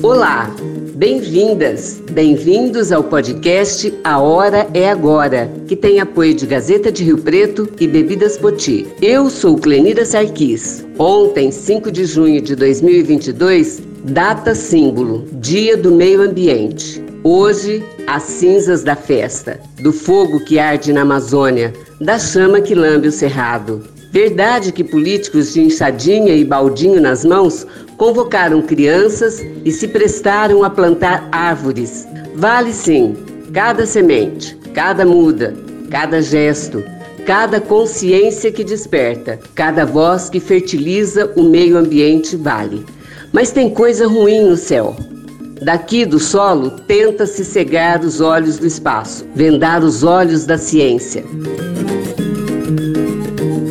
Olá, bem-vindas, bem-vindos ao podcast A Hora é Agora, que tem apoio de Gazeta de Rio Preto e Bebidas Poti. Eu sou Clenida Sarquis. Ontem, 5 de junho de 2022, data símbolo, Dia do Meio Ambiente. Hoje, as cinzas da festa, do fogo que arde na Amazônia, da chama que lambe o cerrado. Verdade que políticos de enxadinha e baldinho nas mãos convocaram crianças e se prestaram a plantar árvores. Vale sim, cada semente, cada muda, cada gesto, cada consciência que desperta, cada voz que fertiliza o meio ambiente vale. Mas tem coisa ruim no céu. Daqui do solo, tenta-se cegar os olhos do espaço, vendar os olhos da ciência.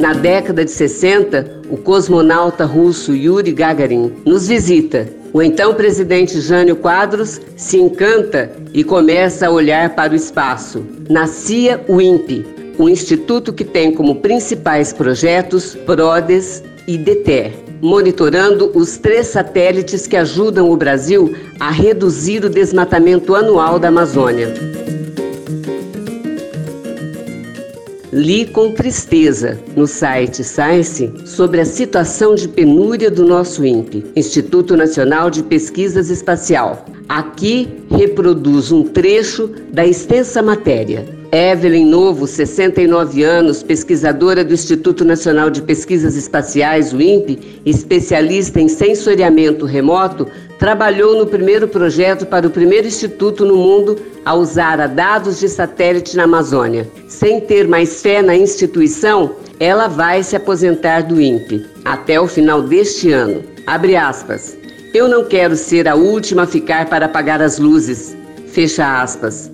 Na década de 60, o cosmonauta russo Yuri Gagarin nos visita. O então presidente Jânio Quadros se encanta e começa a olhar para o espaço. Nascia o INPE, um instituto que tem como principais projetos PRODES e DETER, monitorando os três satélites que ajudam o Brasil a reduzir o desmatamento anual da Amazônia. Li com tristeza no site Science sobre a situação de penúria do nosso INPE, Instituto Nacional de Pesquisas Espacial. Aqui reproduz um trecho da extensa matéria. Evelyn Novo, 69 anos, pesquisadora do Instituto Nacional de Pesquisas Espaciais, o INPE, especialista em sensoriamento remoto, trabalhou no primeiro projeto para o primeiro instituto no mundo a usar dados de satélite na Amazônia. Sem ter mais fé na instituição, ela vai se aposentar do INPE até o final deste ano. Abre aspas. Eu não quero ser a última a ficar para apagar as luzes. Fecha aspas.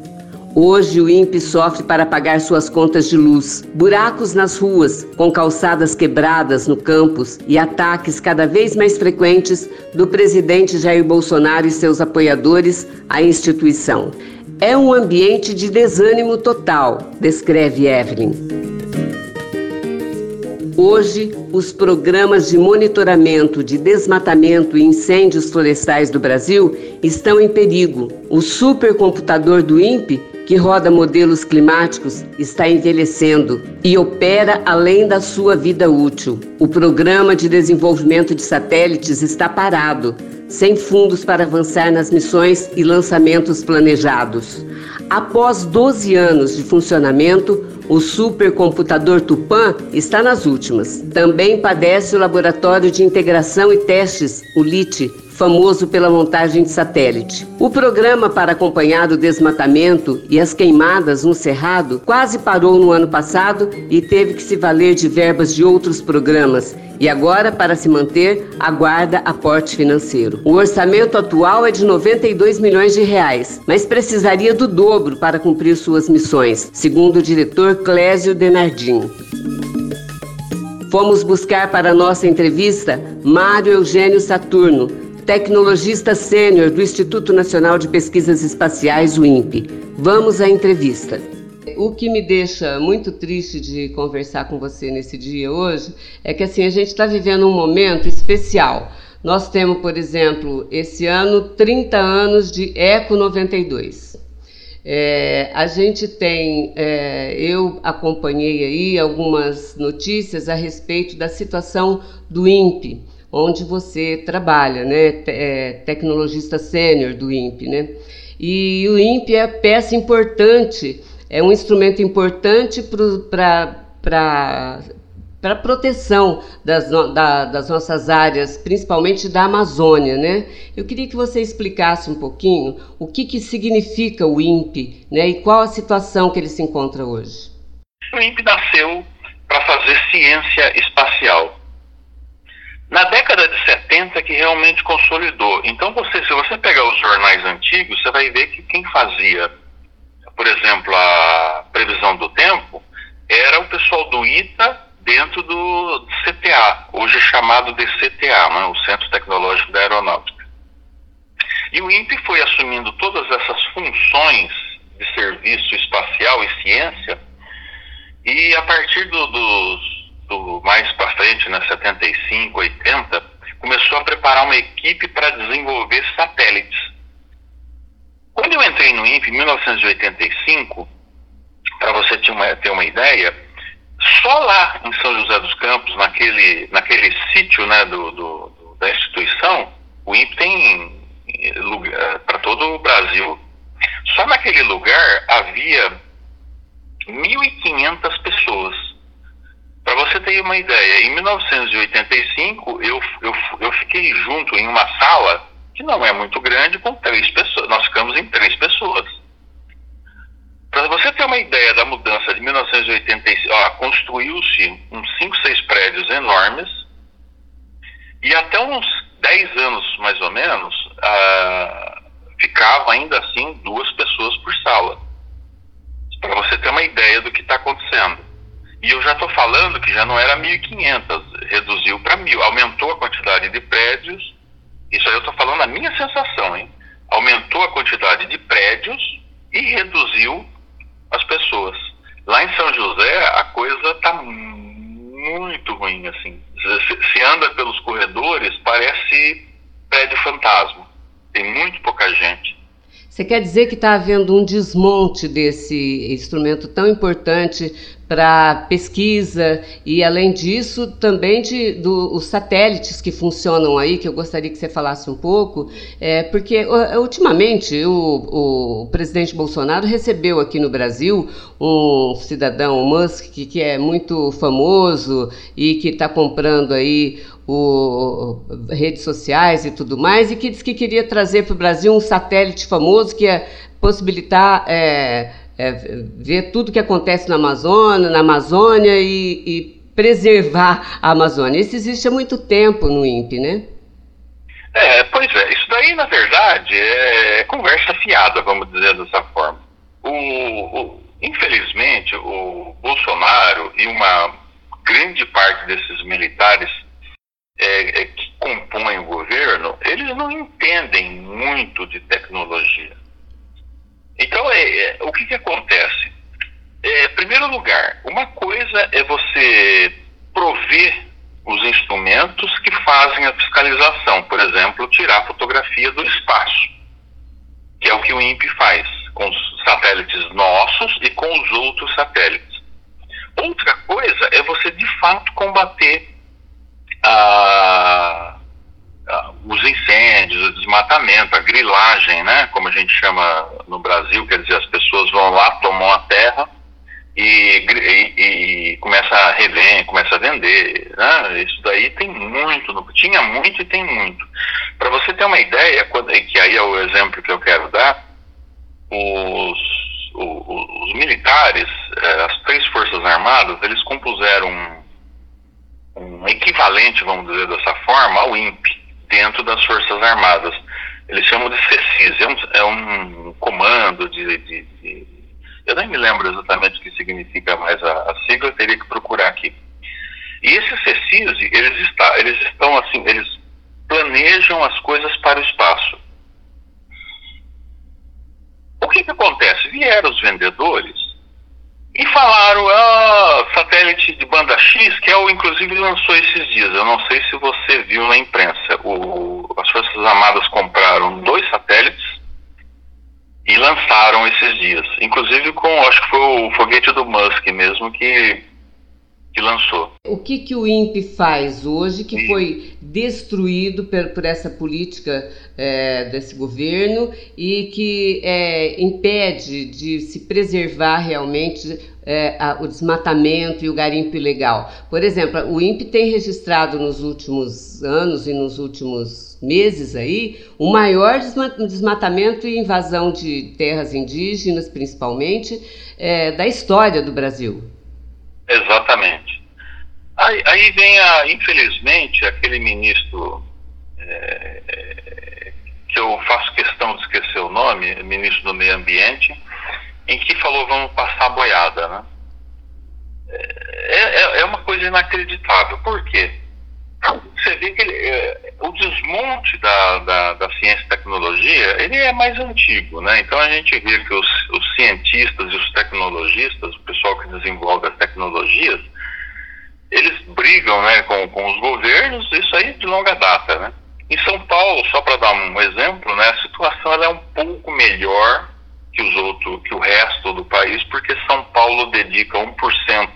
Hoje o INPE sofre para pagar suas contas de luz. Buracos nas ruas, com calçadas quebradas no campus e ataques cada vez mais frequentes do presidente Jair Bolsonaro e seus apoiadores à instituição. É um ambiente de desânimo total, descreve Evelyn. Hoje, os programas de monitoramento de desmatamento e incêndios florestais do Brasil estão em perigo. O supercomputador do INPE que roda modelos climáticos, está envelhecendo e opera além da sua vida útil. O programa de desenvolvimento de satélites está parado, sem fundos para avançar nas missões e lançamentos planejados. Após 12 anos de funcionamento, o supercomputador Tupan está nas últimas. Também padece o Laboratório de Integração e Testes, o LIT, famoso pela montagem de satélite. O programa para acompanhar o desmatamento e as queimadas no Cerrado quase parou no ano passado e teve que se valer de verbas de outros programas. E agora, para se manter, aguarda aporte financeiro. O orçamento atual é de 92 milhões de reais, mas precisaria do dobro para cumprir suas missões, segundo o diretor Clésio Denardim. Fomos buscar para nossa entrevista Mário Eugênio Saturno, tecnologista sênior do Instituto Nacional de Pesquisas Espaciais, o INPE. Vamos à entrevista. O que me deixa muito triste de conversar com você nesse dia hoje é que assim a gente está vivendo um momento especial. Nós temos, por exemplo, esse ano 30 anos de Eco 92. É, a gente tem, é, eu acompanhei aí algumas notícias a respeito da situação do INPE onde você trabalha, né? É, tecnologista sênior do INPE, né? E o INPE é peça importante, é um instrumento importante para para proteção das, da, das nossas áreas, principalmente da Amazônia, né? Eu queria que você explicasse um pouquinho o que, que significa o INPE, né? E qual a situação que ele se encontra hoje. O INPE nasceu para fazer ciência espacial. Na década de 70 que realmente consolidou. Então, você, se você pegar os jornais antigos, você vai ver que quem fazia, por exemplo, a previsão do tempo, era o pessoal do ITA dentro do CTA, hoje chamado de CTA, né, o Centro Tecnológico da Aeronáutica. E o INPE foi assumindo todas essas funções de serviço espacial e ciência, e a partir do, dos do mais para frente, né, 75, 80, começou a preparar uma equipe para desenvolver satélites. Quando eu entrei no INPE em 1985, para você ter uma, ter uma ideia, só lá em São José dos Campos, naquele, naquele sítio né, do, do, da instituição, o INPE tem eh, para todo o Brasil. Só naquele lugar havia 1.500 pessoas. Para você ter uma ideia, em 1985 eu, eu, eu fiquei junto em uma sala que não é muito grande com três pessoas. Nós ficamos em três pessoas. Para você ter uma ideia da mudança de 1985, construiu-se uns 5, 6 prédios enormes e até uns 10 anos mais ou menos ah, ficava ainda assim duas pessoas por sala. Para você ter uma ideia do que está acontecendo. E eu já estou falando que já não era 1.500, reduziu para 1.000, aumentou a quantidade de prédios. Isso aí eu estou falando a minha sensação, hein? Aumentou a quantidade de prédios e reduziu as pessoas. Lá em São José, a coisa está muito ruim, assim. Se, se anda pelos corredores, parece prédio fantasma. Tem muito pouca gente. Você quer dizer que está havendo um desmonte desse instrumento tão importante para pesquisa e, além disso, também de do, os satélites que funcionam aí, que eu gostaria que você falasse um pouco, é, porque ultimamente o, o presidente Bolsonaro recebeu aqui no Brasil um cidadão, Musk, que, que é muito famoso e que está comprando aí o, redes sociais e tudo mais, e que disse que queria trazer para o Brasil um satélite famoso que ia possibilitar é, é, ver tudo que acontece na Amazônia, na Amazônia e, e, preservar a Amazônia. Isso existe há muito tempo no INPE, né? É, pois é, isso daí, na verdade, é conversa fiada, vamos dizer dessa forma. O, o, infelizmente, o Bolsonaro e uma grande parte desses militares é, é, que compõem o governo, eles não entendem muito de tecnologia. Então, é, é o que, que acontece? É, primeiro lugar, uma coisa é você prover os instrumentos que fazem a fiscalização, por exemplo, tirar fotografia do espaço, que é o que o INPE faz com os satélites nossos e com os outros satélites. Outra coisa é você de fato combater a, os incêndios, o desmatamento, a grilagem, né, como a gente chama no Brasil, quer dizer, as pessoas vão lá, tomam a terra e, e, e começa a revender, começa a vender. Né? Isso daí tem muito, tinha muito e tem muito. Para você ter uma ideia, quando, que aí é o exemplo que eu quero dar, os, os, os militares, eh, as três forças armadas, eles compuseram um um equivalente, vamos dizer dessa forma, ao INPE, dentro das Forças Armadas. Eles chamam de CECIS, é um, é um comando de, de, de, Eu nem me lembro exatamente o que significa mais a, a sigla, teria que procurar aqui. E esses CECIS, eles, está, eles estão assim, eles planejam as coisas para o espaço. O que, que acontece? Vieram os vendedores e falaram, ah, satélite de banda X, que é o inclusive lançou esses dias. Eu não sei se você viu na imprensa. O, as Forças Armadas compraram dois satélites e lançaram esses dias. Inclusive com, acho que foi o foguete do Musk mesmo que que lançou. O que, que o INPE faz hoje que foi destruído por, por essa política é, desse governo e que é, impede de se preservar realmente é, a, o desmatamento e o garimpo ilegal? Por exemplo, o INPE tem registrado nos últimos anos e nos últimos meses aí o maior desmatamento e invasão de terras indígenas, principalmente, da história do Brasil. Exatamente. Aí, aí vem, a, infelizmente, aquele ministro é, é, que eu faço questão de esquecer o nome, ministro do Meio Ambiente, em que falou vamos passar a boiada, né? É, é, é uma coisa inacreditável. Por quê? Você vê que ele, é, o desmonte da, da, da, ciência e tecnologia ele é mais antigo, né? Então a gente vê que os, os cientistas e os tecnologistas, o pessoal que desenvolve as tecnologias, eles brigam né, com, com os governos, isso aí de longa data. Né? Em São Paulo, só para dar um exemplo, né, a situação é um pouco melhor que, os outros, que o resto do país, porque São Paulo dedica 1%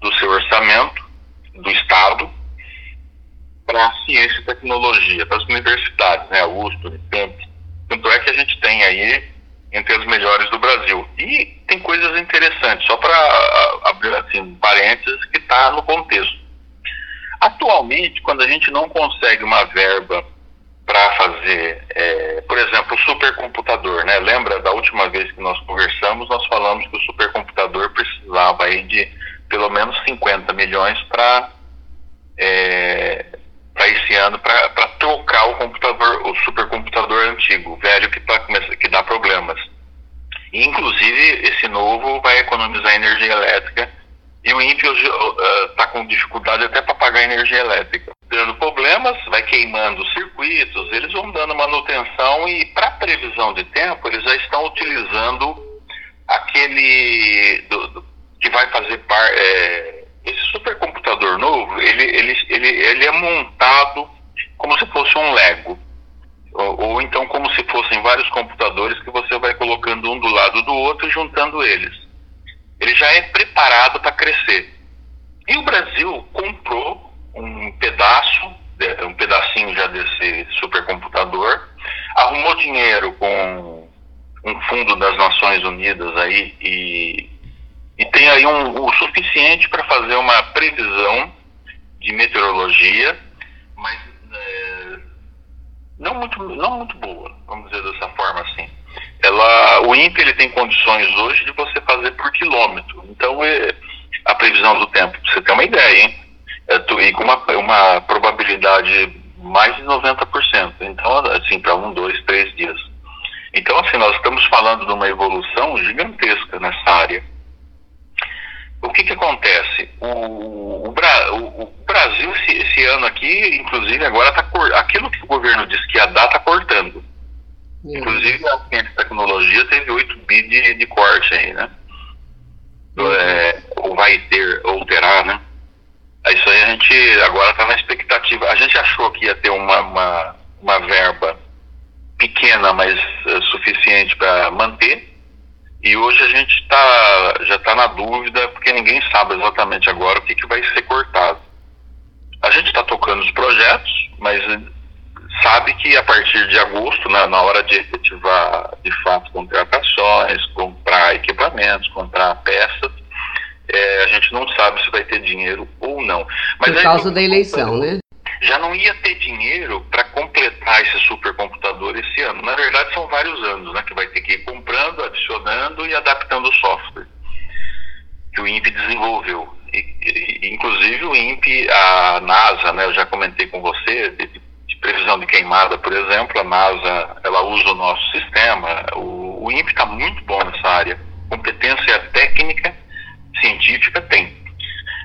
do seu orçamento do Estado para ciência e tecnologia, para as universidades, né, a USP, Unicamp. Tanto é que a gente tem aí entre as melhores do Brasil. E tem coisas interessantes, só para abrir assim, parênteses, que está no contexto. Atualmente, quando a gente não consegue uma verba para fazer, é, por exemplo, o supercomputador, né? Lembra da última vez que nós conversamos, nós falamos que o supercomputador precisava aí de pelo menos 50 milhões para é, para esse ano para trocar o computador, o supercomputador antigo, velho que, tá, que dá problemas. E, inclusive, esse novo vai economizar energia elétrica e o INPE está uh, com dificuldade até para pagar energia elétrica. Dando problemas, vai queimando circuitos, eles vão dando manutenção e, para previsão de tempo, eles já estão utilizando aquele do, do, que vai fazer par, é, esse supercomputador novo, ele, ele, ele, é montado como se fosse um Lego. Ou, ou, então como se fossem vários computadores que você vai colocando um do lado do outro e juntando eles. Ele já é preparado para crescer. E o Brasil comprou um pedaço, um pedacinho já desse supercomputador, arrumou dinheiro com um fundo das Nações Unidas aí e e tem aí um, o suficiente para fazer uma previsão de meteorologia, mas é, não, muito, não muito boa, vamos dizer dessa forma assim. Ela, o INPE ele tem condições hoje de você fazer por quilômetro. Então, é, a previsão do tempo, você ter uma ideia, hein? É, e com uma, uma probabilidade mais de 90%. Então, assim, para um, dois, três dias. Então, assim, nós estamos falando de uma evolução gigantesca nessa área o que, que acontece? O, o, Bra, o, o Brasil, esse, esse, ano aqui, inclusive, agora está aquilo que o governo disse que ia dar, está cortando. Uhum. Inclusive, a ciência e tecnologia teve 8 bi de, de corte aí, né? Uhum. É, ou vai ter, ou terá, né? Isso aí a gente agora está na expectativa. A gente achou que ia ter uma, uma, uma verba pequena, mas uh, suficiente para manter e hoje a gente tá, já está na dúvida, porque ninguém sabe exatamente agora o que, que vai ser cortado. A gente está tocando os projetos, mas sabe que a partir de agosto, né, na hora de efetivar de fato contratações, comprar equipamentos, comprar peças, é, a gente não sabe se vai ter dinheiro ou não. Mas Por causa da eleição, né? Já não ia ter dinheiro para completar esse supercomputador esse ano. Na verdade, são vários anos né, que vai ter que ir comprando, adicionando e adaptando o software que o INPE desenvolveu. E, e, inclusive o INPE, a NASA, né, eu já comentei com você, de, de, previsão de queimada, por exemplo, a NASA ela usa o nosso sistema. O, o INPE está muito bom nessa área. Competência técnica, científica tem.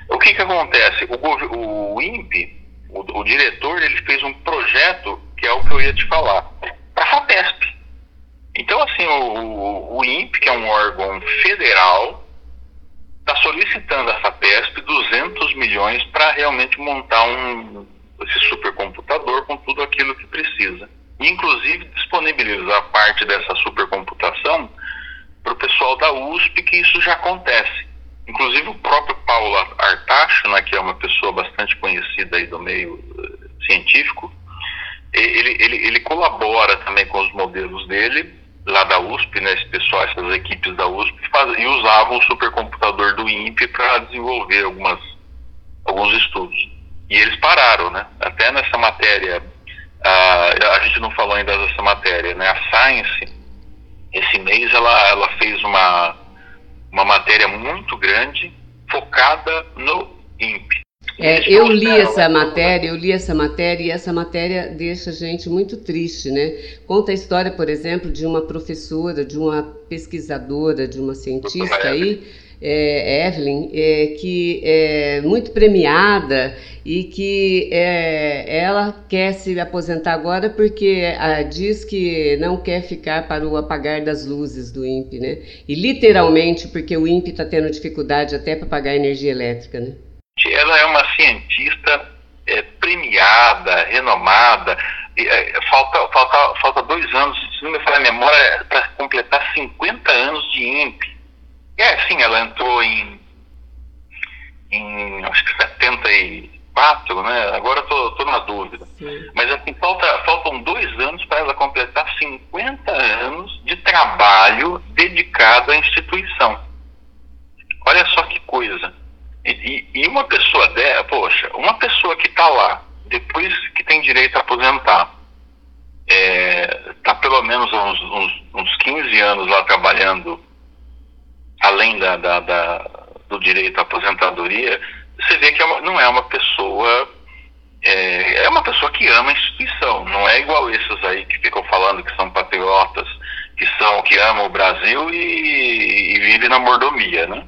O que, que acontece? O, o INPE o, o, diretor ele fez um projeto que é o que eu ia te falar para a Fatesp. Então assim o, o INPE que é um órgão federal está solicitando a Fatesp 200 milhões para realmente montar um esse supercomputador com tudo aquilo que precisa. Inclusive disponibilizar parte dessa supercomputação para o pessoal da USP, que isso já acontece. Inclusive o próprio Paulo Artacho, né, que é uma pessoa bastante conhecida aí do meio uh, científico, ele, ele, ele colabora também com os modelos dele, lá da USP, né, esse pessoal, essas equipes da USP, faz, e usavam o supercomputador do INPE para desenvolver algumas, alguns estudos. E eles pararam, né? Até nessa matéria, uh, a gente não falou ainda dessa matéria, né? A Science, esse mês, ela, ela fez uma uma matéria muito grande focada no INPE. É, eu li essa matéria, eu li essa matéria e essa matéria deixa a gente muito triste, né? Conta a história, por exemplo, de uma professora, de uma pesquisadora, de uma cientista aí é, Evelyn, é, que é muito premiada e que é, ela quer se aposentar agora porque a, diz que não quer ficar para o apagar das luzes do INPE, né? E literalmente porque o INPE está tendo dificuldade até para pagar energia elétrica, né? ela é uma cientista é, premiada, renomada. É, falta, falta, falta dois anos, se não me falha a memória, para completar 50 anos de INPE. É, sim, ela entrou em, em acho que 74, né? Agora eu tô, na dúvida. Sim. Mas assim, falta, faltam dois anos para ela completar 50 anos de trabalho dedicado à instituição. Olha só que coisa. E, e uma pessoa dela, poxa, uma pessoa que está lá, depois que tem direito a aposentar, está é, pelo menos uns, uns, uns 15 anos lá trabalhando, além da, da, da, do direito à aposentadoria, você vê que é uma, não é uma pessoa. É, é, uma pessoa que ama a instituição, não é igual esses aí que ficam falando que são patriotas, que são que amam o Brasil e, e vivem na mordomia, né?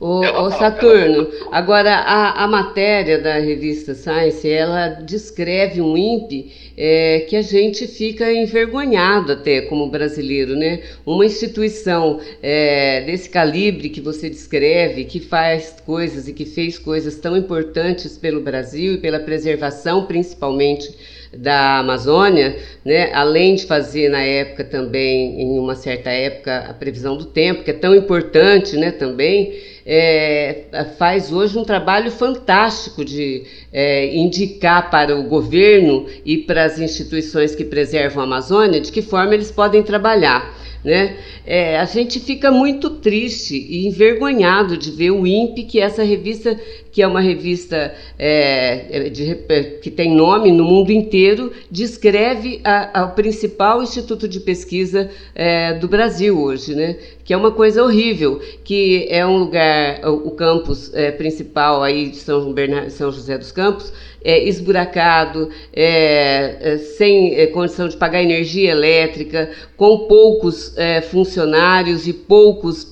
O, o Saturno, agora a, a, matéria da revista Science, ela descreve um INPE é, que a gente fica envergonhado até como brasileiro, né? Uma instituição é, desse calibre que você descreve, que faz coisas e que fez coisas tão importantes pelo Brasil e pela preservação, principalmente da Amazônia, né, além de fazer na época também, em uma certa época, a previsão do tempo, que é tão importante né, também, é, faz hoje um trabalho fantástico de é, indicar para o governo e para as instituições que preservam a Amazônia de que forma eles podem trabalhar. Né? É, a gente fica muito triste e envergonhado de ver o INPE, que é essa revista, que é uma revista é, de, que tem nome no mundo inteiro, descreve o principal instituto de pesquisa é, do Brasil hoje, né? que é uma coisa horrível, que é um lugar, o, o campus é, principal aí de São, Bernardo, São José dos Campos, é, esburacado, é, é, sem é, condição de pagar energia elétrica, com poucos é, funcionários e poucos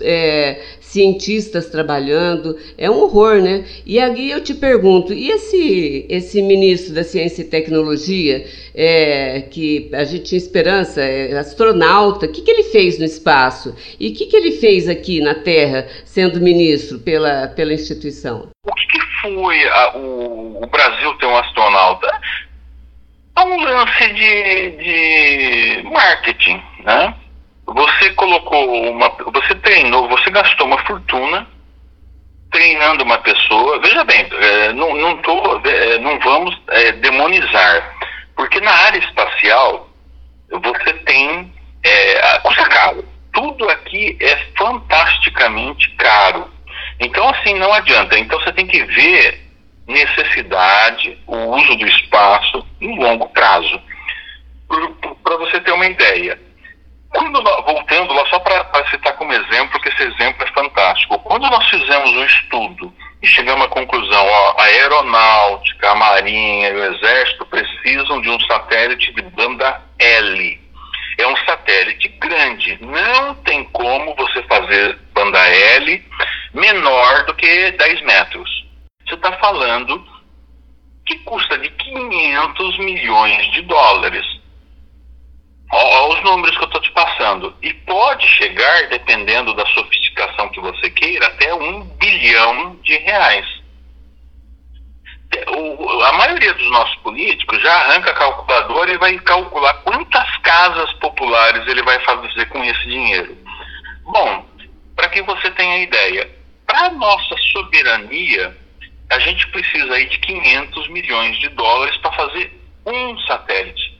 cientistas trabalhando. É um horror, né? E aí eu te pergunto, e esse, esse ministro da Ciência e Tecnologia, é, que a gente tinha esperança, é astronauta, o que, que ele fez no espaço? E o que, que ele fez aqui na Terra, sendo ministro pela, pela instituição? O que, que foi a, o, o, Brasil ter um astronauta? É um lance de, de marketing, né? Você colocou uma. Você treinou, você gastou uma fortuna treinando uma pessoa. Veja bem, é, não, não, tô, é, não vamos é, demonizar, porque na área espacial você tem. É, custa caro. Tudo aqui é fantasticamente caro. Então, assim, não adianta. Então, você tem que ver necessidade, o uso do espaço em longo prazo. Para você ter uma ideia. Quando nós, voltando lá, só para citar como exemplo, que esse exemplo é fantástico. Quando nós fizemos um estudo e chegamos à conclusão, ó, a aeronáutica, a marinha e o exército precisam de um satélite de banda L. É um satélite grande. Não tem como você fazer banda L menor do que 10 metros. Você está falando que custa de 500 milhões de dólares. Olha os números que eu estou te passando. E pode chegar, dependendo da sofisticação que você queira, até um bilhão de reais. O, a maioria dos nossos políticos já arranca a calculadora e vai calcular quantas casas populares ele vai fazer com esse dinheiro. Bom, para que você tenha ideia, para a nossa soberania, a gente precisa aí de 500 milhões de dólares para fazer um satélite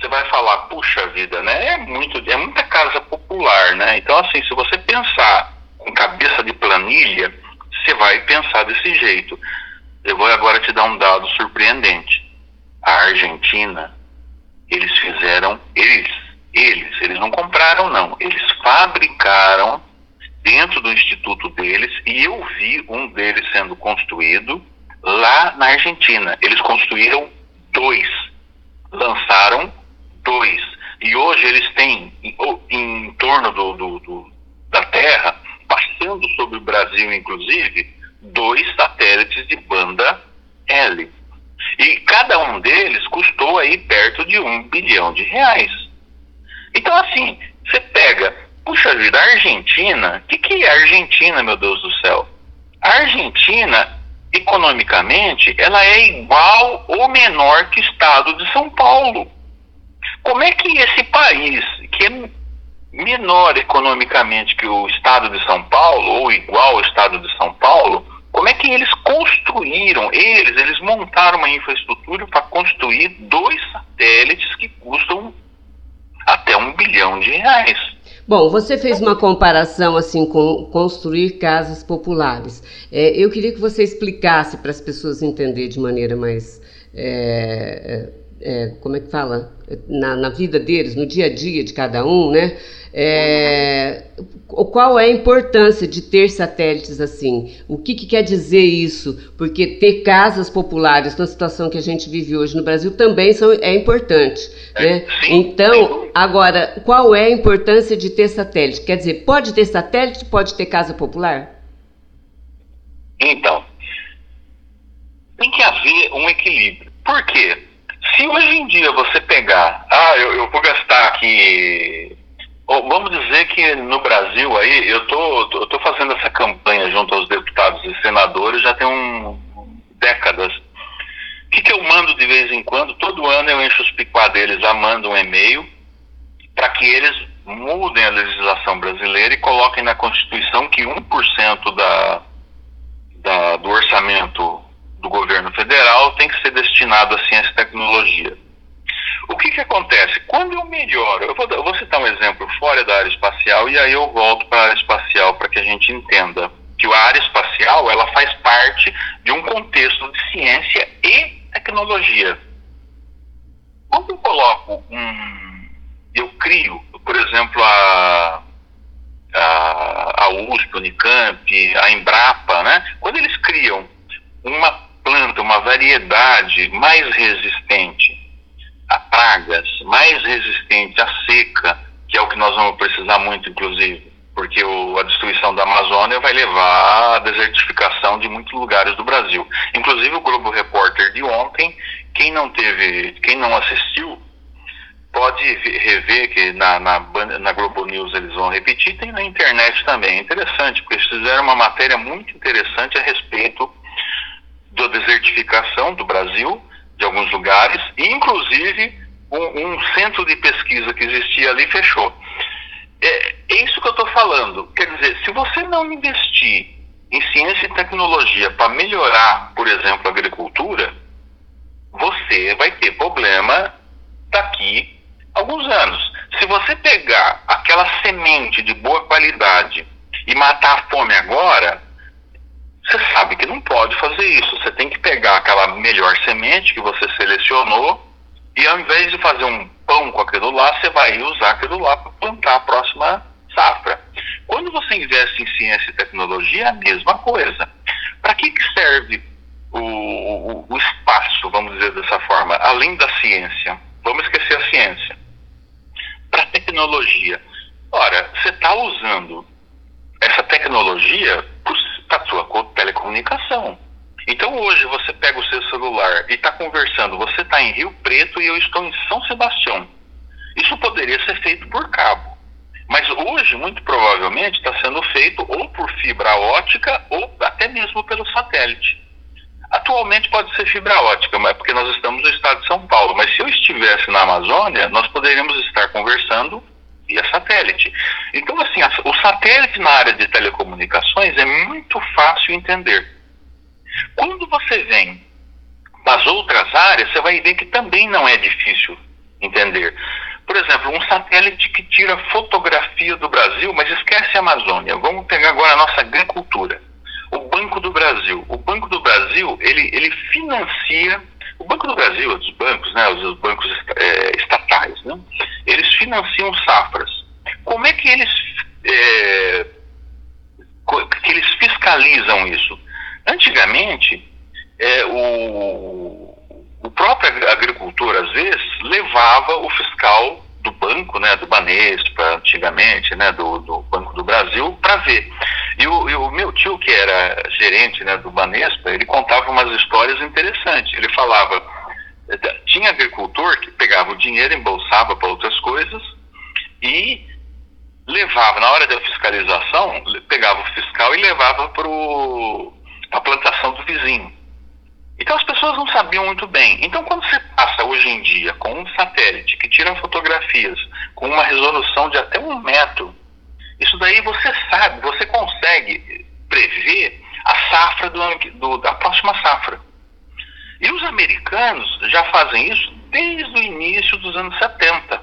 você vai falar, puxa vida, né? É, muito, é muita casa popular, né? Então, assim, se você pensar com cabeça de planilha, você vai pensar desse jeito. Eu vou agora te dar um dado surpreendente. A Argentina, eles fizeram, eles, eles, eles não compraram não, eles fabricaram dentro do instituto deles e eu vi um deles sendo construído lá na Argentina. Eles construíram dois, lançaram dois. E hoje eles têm, em, em torno do, do, do, da Terra, passando sobre o Brasil, inclusive, dois satélites de banda L. E cada um deles custou aí perto de um bilhão de reais. Então, assim, você pega, puxa vida, a Argentina, o que, que é a Argentina, meu Deus do céu? A Argentina economicamente, ela é igual ou menor que o estado de São Paulo. Como é que esse país, que é menor economicamente que o estado de São Paulo, ou igual ao estado de São Paulo, como é que eles construíram, eles, eles montaram uma infraestrutura para construir dois satélites que custam até um bilhão de reais? Bom, você fez uma comparação assim com construir casas populares. É, eu queria que você explicasse para as pessoas entenderem de maneira mais é, é, é, como é que fala na, na, vida deles, no dia a dia de cada um, né? É, qual é a importância de ter satélites assim? O que, que, quer dizer isso? Porque ter casas populares na situação que a gente vive hoje no Brasil também são, é importante. É, né? Então, agora, qual é a importância de ter satélite? Quer dizer, pode ter satélite, pode ter casa popular? Então, tem que haver um equilíbrio. Por quê? Se hoje em dia você pegar, ah, eu, eu vou gastar aqui vamos dizer que no Brasil aí, eu tô, tô, tô, fazendo essa campanha junto aos deputados e senadores já tem um, décadas. O que, que eu mando de vez em quando? Todo ano eu encho os picuá deles a mando um e-mail para que eles mudem a legislação brasileira e coloquem na Constituição que 1% da, da, do orçamento do governo federal tem que ser destinado à ciência e tecnologia. O que, que acontece? Quando eu melhoro, eu vou, eu vou citar um exemplo fora da área espacial e aí eu volto para a área espacial para que a gente entenda que a área espacial ela faz parte de um contexto de ciência e tecnologia. Quando eu coloco um, eu crio, por exemplo, a, a, a USP, Unicamp, a Embrapa, né? Quando eles criam uma planta, uma variedade mais resistente a pragas, mais resistente à seca, que é o que nós vamos precisar muito, inclusive, porque o, a destruição da Amazônia vai levar à desertificação de muitos lugares do Brasil. Inclusive o Globo Repórter de ontem, quem não teve, quem não assistiu, pode rever que na, na, na Globo News eles vão repetir, tem na internet também. É interessante, porque eles fizeram uma matéria muito interessante a respeito da desertificação do Brasil de alguns lugares, inclusive um, um centro de pesquisa que existia ali fechou. É, é isso que eu estou falando. Quer dizer, se você não investir em ciência e tecnologia para melhorar, por exemplo, a agricultura, você vai ter problema daqui a alguns anos. Se você pegar aquela semente de boa qualidade e matar a fome agora, você sabe que não pode fazer isso. Você tem que pegar aquela melhor semente que você selecionou e ao invés de fazer um pão com aquilo lá, você vai usar aquilo lá para plantar a próxima safra. Quando você investe em ciência e tecnologia, é a mesma coisa. Para que, que serve o, o, o espaço, vamos dizer dessa forma, além da ciência? Vamos esquecer a ciência. Para tecnologia. Ora, você está usando essa tecnologia para a sua telecomunicação. Então hoje você pega o seu celular e está conversando, você está em Rio Preto e eu estou em São Sebastião. Isso poderia ser feito por cabo. Mas hoje, muito provavelmente, está sendo feito ou por fibra ótica ou até mesmo pelo satélite. Atualmente pode ser fibra ótica, mas porque nós estamos no estado de São Paulo. Mas se eu estivesse na Amazônia, nós poderíamos estar conversando via satélite. Então, assim, o satélite na área de telecomunicações é muito fácil entender. Quando você vem das outras áreas, você vai ver que também não é difícil entender. Por exemplo, um satélite que tira fotografia do Brasil, mas esquece a Amazônia. Vamos pegar agora a nossa agricultura. O Banco do Brasil. O Banco do Brasil, ele, ele financia o Banco do Brasil, os bancos, né, os bancos é, estatais, né, eles financiam safras. Como é que eles, é, que eles fiscalizam isso? Antigamente, é, o, o próprio agricultor, às vezes, levava o fiscal do banco, né, do Banespa, antigamente, né, do, do Banco do Brasil, para ver. E o, e o, meu tio, que era gerente né, do Banespa, ele contava umas histórias interessantes. Ele falava, tinha agricultor que pegava o dinheiro, embolsava para outras coisas e levava, na hora da fiscalização, pegava o fiscal e levava para a plantação do vizinho. Então as pessoas não sabiam muito bem. Então quando você passa hoje em dia com um satélite que tira fotografias com uma resolução de até um metro, isso daí você sabe, você consegue prever a safra do, do, da próxima safra. E os americanos já fazem isso desde o início dos anos 70.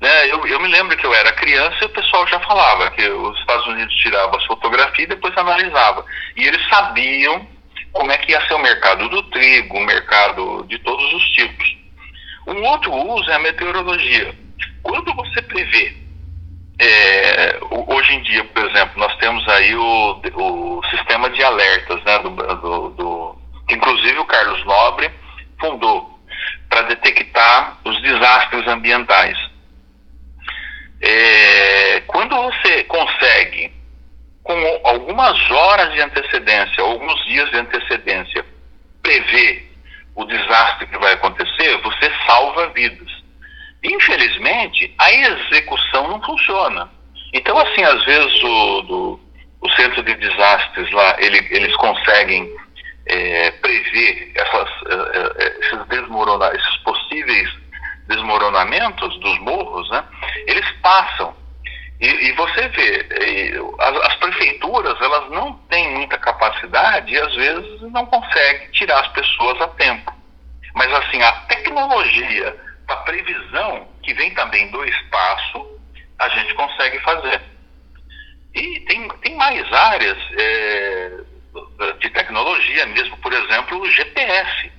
Né? Eu, eu, me lembro que eu era criança e o pessoal já falava que os Estados Unidos tiravam as fotografias e depois analisava. E eles sabiam como é que ia ser o mercado do trigo, o mercado de todos os tipos. Um outro uso é a meteorologia. Quando você prevê, é, hoje em dia, por exemplo, nós temos aí o, o sistema de alertas, né, do, do, do, inclusive o Carlos Nobre fundou para detectar os desastres ambientais. É, quando você consegue, com algumas horas de antecedência, alguns dias de antecedência, prever o desastre que vai acontecer, você salva vidas. Infelizmente, a execução não funciona. Então, assim, às vezes o, do, o centro de desastres lá, ele, eles conseguem é, prever essas, é, é esses, desmorona esses possíveis desmoronamentos dos morros, né? Eles passam. E, e você vê, e, as, as, prefeituras, elas não têm muita capacidade e às vezes não conseguem tirar as pessoas a tempo. Mas assim, a tecnologia a previsão, que vem também do espaço, a gente consegue fazer. E tem, tem mais áreas é, de tecnologia mesmo, por exemplo, o GPS.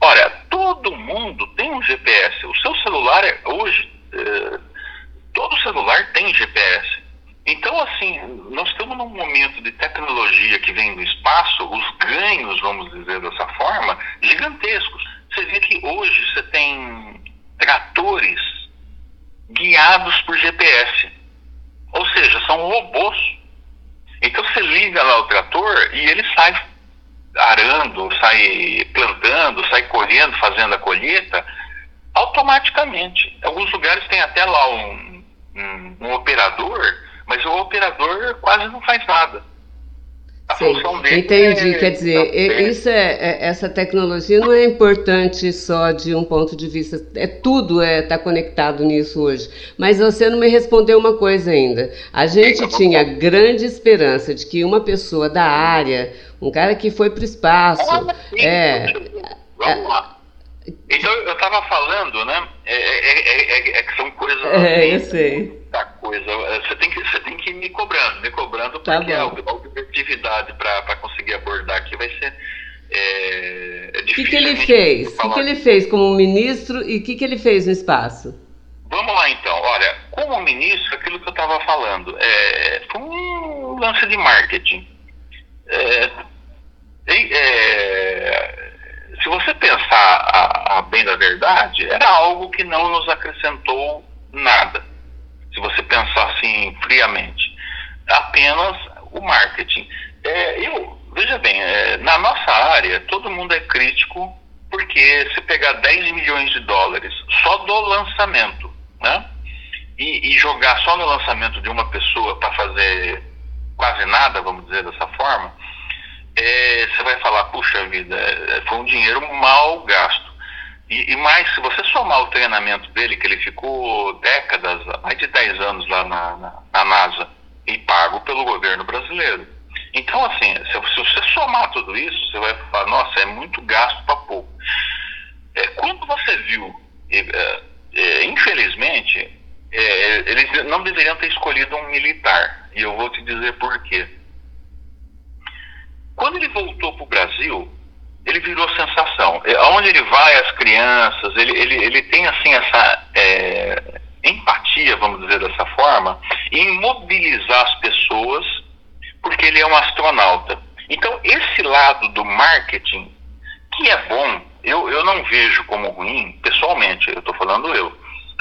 Olha, todo mundo tem um GPS. O seu celular é, hoje, é, todo celular tem GPS. Então, assim, nós estamos num momento de tecnologia que vem do espaço, os ganhos, vamos dizer dessa forma, gigantescos. Você vê que hoje você tem tratores guiados por GPS. Ou seja, são robôs. Então você liga lá o trator e ele sai arando, sai plantando, sai colhendo, fazendo a colheita automaticamente. Alguns lugares tem até lá um, um, um operador, mas o operador quase não faz nada. A Sim, função dele entendi. É, Quer dizer, é, isso é, é, essa tecnologia não é importante só de um ponto de vista. É tudo é está conectado nisso hoje. Mas você não me respondeu uma coisa ainda. A gente tinha grande esperança de que uma pessoa da área, um cara que foi para o espaço, é, Vamos lá. Então eu estava falando, né? É, é, é, que são coisas. É, eu sei. Da coisa. Você tem que, você tem que ir me cobrando, me cobrando, tá porque a, a objetividade para conseguir abordar aqui vai ser. É, é O que, que ele fez? O que, que ele fez como ministro e o que, que ele fez no espaço? Vamos lá então. Olha, como ministro, aquilo que eu estava falando, é, foi um lance de marketing. É, é, se você pensar a, a, bem da verdade, era algo que não nos acrescentou nada. Se você pensar assim friamente, apenas o marketing. É, eu veja bem, é, na nossa área todo mundo é crítico porque se pegar 10 milhões de dólares só do lançamento, né? E, e jogar só no lançamento de uma pessoa para fazer quase nada, vamos dizer dessa forma, é, você vai falar, puxa vida, é, foi um dinheiro mal gasto. E, e, mais, se você somar o treinamento dele, que ele ficou décadas, mais de 10 anos lá na, na, na NASA, e pago pelo governo brasileiro. Então, assim, se, se, você somar tudo isso, você vai falar, nossa, é muito gasto para pouco. É, quando você viu, é, é, infelizmente, é, eles não deveriam ter escolhido um militar. E eu vou te dizer por quê. Quando ele voltou para o Brasil, ele virou sensação. Aonde ele vai, as crianças, ele, ele, ele tem assim essa é, empatia, vamos dizer dessa forma, em mobilizar as pessoas, porque ele é um astronauta. Então, esse lado do marketing, que é bom, eu, eu não vejo como ruim, pessoalmente, eu estou falando eu,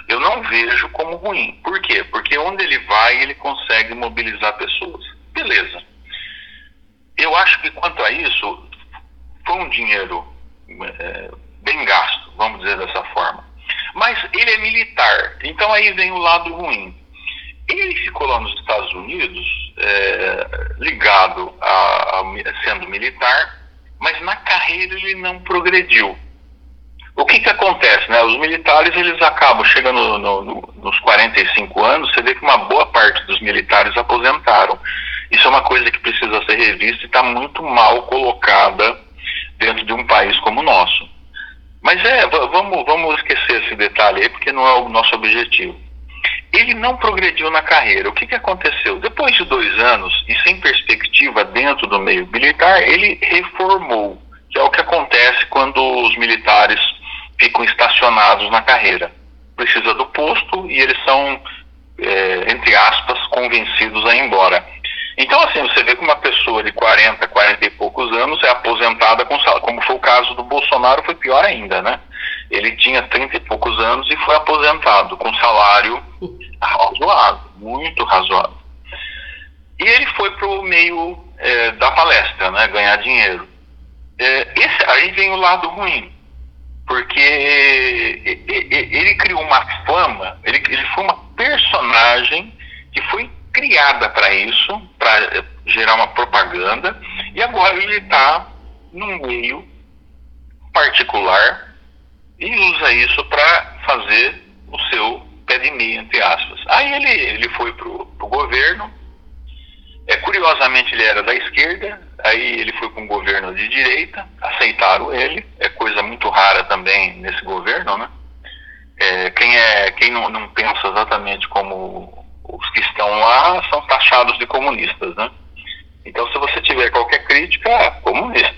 eu não vejo como ruim. Por quê? Porque onde ele vai, ele consegue mobilizar pessoas. Beleza eu acho que quanto a isso, foi um dinheiro é, bem gasto, vamos dizer dessa forma. Mas ele é militar, então aí vem o lado ruim. Ele ficou lá nos Estados Unidos, é, ligado a, a, sendo militar, mas na carreira ele não progrediu. O que que acontece, né? Os militares eles acabam chegando no, no, nos 45 anos, você vê que uma boa parte dos militares aposentaram. Isso é uma coisa que precisa ser revista e está muito mal colocada dentro de um país como o nosso. Mas é, vamos, vamos esquecer esse detalhe aí, porque não é o nosso objetivo. Ele não progrediu na carreira. O que, que aconteceu? Depois de dois anos e sem perspectiva dentro do meio militar, ele reformou, que é o que acontece quando os militares ficam estacionados na carreira. Precisa do posto e eles são, é, entre aspas, convencidos a ir embora. Então, assim, você vê que uma pessoa de 40, 40 e poucos anos é aposentada com salário, como foi o caso do Bolsonaro, foi pior ainda, né? Ele tinha 30 e poucos anos e foi aposentado com salário razoável, muito razoável. E ele foi para o meio é, da palestra, né? Ganhar dinheiro. É, esse, aí vem o lado ruim, porque ele criou uma fama, ele, ele foi uma personagem que foi criada para isso, para eh, gerar uma propaganda, e agora ele está num meio particular e usa isso para fazer o seu pé de meia, entre aspas. Aí ele, ele foi para o governo, é, curiosamente ele era da esquerda, aí ele foi para um governo de direita, aceitaram ele, é coisa muito rara também nesse governo, né? É, quem é, quem não, não pensa exatamente como os que estão lá são taxados de comunistas, né? Então, se você tiver qualquer crítica, é comunista.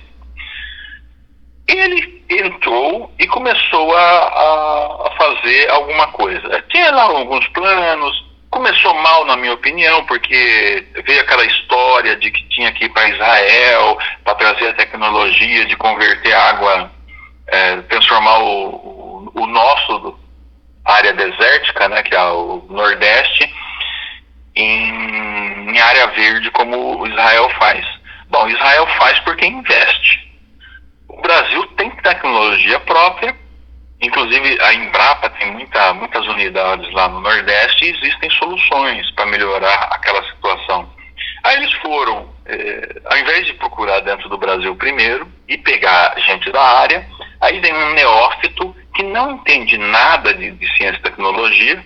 Ele entrou e começou a, a, a, fazer alguma coisa. Tinha lá alguns planos, começou mal, na minha opinião, porque veio aquela história de que tinha que ir para Israel para trazer a tecnologia de converter água, é, transformar o, o, o nosso área desértica, né, que é o Nordeste, em, em área verde como Israel faz. Bom, Israel faz porque investe. O Brasil tem tecnologia própria, inclusive a Embrapa tem muita, muitas unidades lá no Nordeste e existem soluções para melhorar aquela situação. Aí eles foram, eh, ao invés de procurar dentro do Brasil primeiro e pegar gente da área, aí vem um neófito que não entende nada de, de ciência e tecnologia,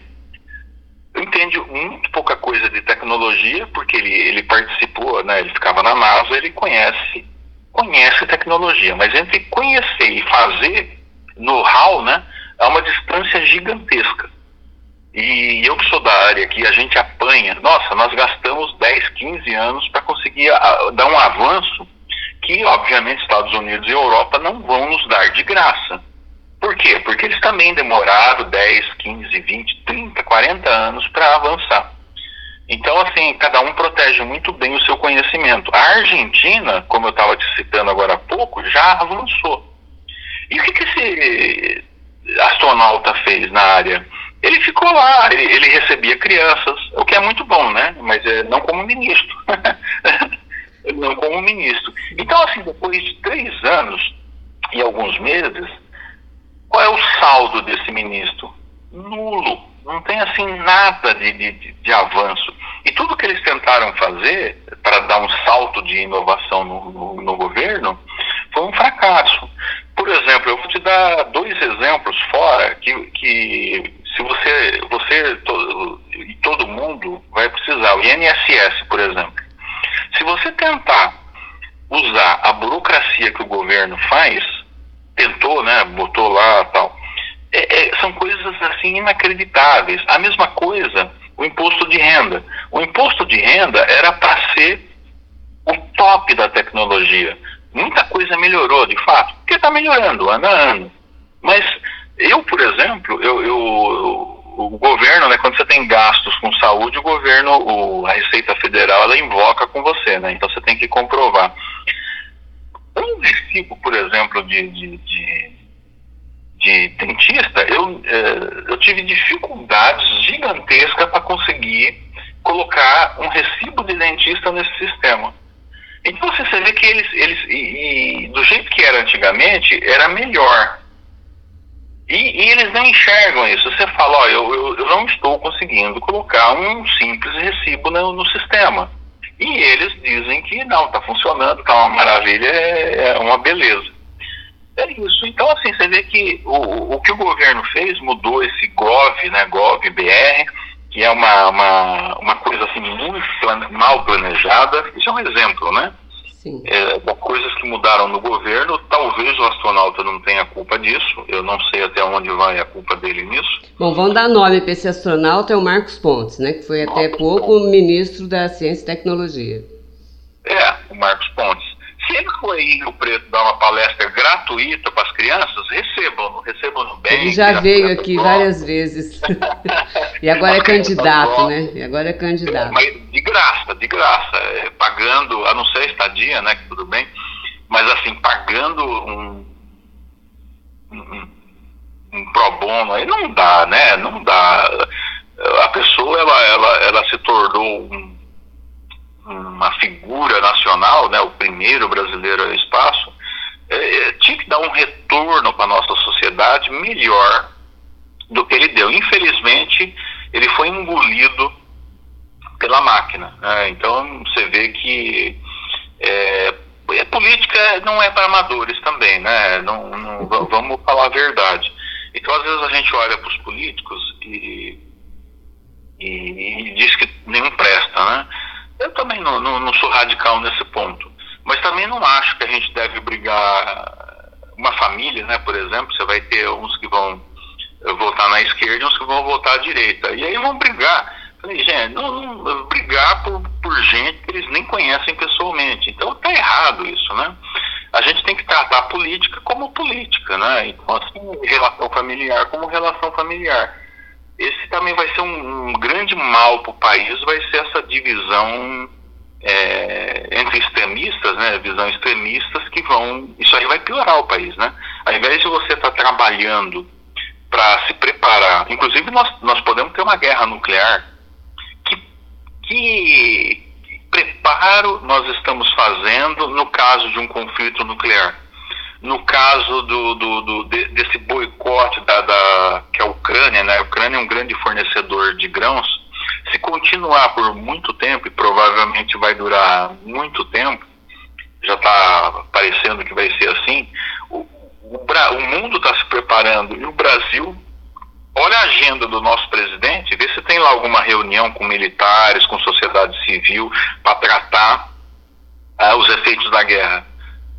entende muito pouca coisa de tecnologia, porque ele, ele participou, né, ele ficava na NASA, ele conhece, conhece tecnologia, mas entre conhecer e fazer know-how, né, há uma distância gigantesca. E eu que sou da área que a gente apanha, nossa, nós gastamos 10, 15 anos para conseguir a, dar um avanço que, obviamente, Estados Unidos e Europa não vão nos dar de graça. Por quê? Porque eles também demoraram 10, 15, 20, 30, 40 anos para avançar. Então, assim, cada um protege muito bem o seu conhecimento. A Argentina, como eu estava te citando agora há pouco, já avançou. E o que, que esse astronauta fez na área? Ele ficou lá, ele, ele recebia crianças, o que é muito bom, né? Mas é, não como ministro. não como ministro. Então, assim, depois de três anos e alguns meses, qual é o saldo desse ministro? Nulo. Não tem assim nada de, de, de avanço. E tudo que eles tentaram fazer para dar um salto de inovação no, no, no governo foi um fracasso. Por exemplo, eu vou te dar dois exemplos fora que, que se você, você todo, e todo mundo vai precisar. O INSS, por exemplo. Se você tentar usar a burocracia que o governo faz, tentou, né, botou lá tal. É, é, são coisas assim inacreditáveis. A mesma coisa, o imposto de renda. O imposto de renda era para ser o top da tecnologia. Muita coisa melhorou, de fato, porque está melhorando ano a ano. Mas eu, por exemplo, eu, eu, o governo, né, quando você tem gastos com saúde, o governo, o, a Receita Federal, ela invoca com você, né? Então você tem que comprovar. Um recibo, por exemplo, de, de, de, de dentista, eu, é, eu tive dificuldades gigantescas para conseguir colocar um recibo de dentista nesse sistema. Então você vê que eles, eles e, e, do jeito que era antigamente, era melhor. E, e eles não enxergam isso. Você fala, ó, eu, eu, eu, não estou conseguindo colocar um simples recibo no, no sistema. E eles dizem que não, está funcionando, está uma maravilha, é, é uma beleza. É isso. Então, assim, você vê que o, o que o governo fez mudou esse GOV, né, GOV-BR, que é uma, uma, uma coisa assim muito plane, mal planejada. Isso é um exemplo, né? É, coisas que mudaram no governo. Talvez o astronauta não tenha culpa disso. Eu não sei até onde vai a culpa dele nisso. Bom, vamos dar nome para esse astronauta, é o Marcos Pontes, né? Que foi até pouco Pontes. ministro da Ciência e Tecnologia. É, o Marcos Pontes. Se ele for em Rio Preto dar uma palestra gratuita para as crianças, recebam, recebam bem. Ele já veio aqui várias vezes. e agora é candidato, né? E agora é candidato. Mas de graça, de graça. É, pagando, a não ser a estadia, né? Que tudo bem. Mas assim, pagando um, um, um pro bono aí não dá, né? Não dá. A pessoa, ela, ela, ela se tornou um uma figura nacional, né, o primeiro brasileiro ao espaço, é, é, tinha que dar um retorno para a nossa sociedade melhor do que ele deu. Infelizmente, ele foi engolido pela máquina. Né? Então, você vê que é, a política não é para amadores também, né? Não, não, vamos falar a verdade. Então, às vezes a gente olha para os políticos e, e, e diz que nenhum presta, né? Eu também não, não, não sou radical nesse ponto. Mas também não acho que a gente deve brigar uma família, né, por exemplo, você vai ter uns que vão votar na esquerda e uns que vão votar à direita. E aí vão brigar. Falei, gente, não, não, brigar por, por gente que eles nem conhecem pessoalmente. Então tá errado isso, né? A gente tem que tratar a política como política, né? Então, assim, relação familiar como relação familiar esse também vai ser um, um grande mal para o país, vai ser essa divisão é, entre extremistas, né, visão extremistas que vão, isso aí vai piorar o país, né? Ao invés de você estar tá trabalhando para se preparar, inclusive nós, nós podemos ter uma guerra nuclear, que, que preparo nós estamos fazendo no caso de um conflito nuclear? No caso do, do, do desse boicote da, da, que a Ucrânia, né? A Ucrânia é um grande fornecedor de grãos. Se continuar por muito tempo, e provavelmente vai durar muito tempo, já está parecendo que vai ser assim, o, o, o mundo está se preparando e o Brasil, olha a agenda do nosso presidente, vê se tem lá alguma reunião com militares, com sociedade civil, para tratar ah, os efeitos da guerra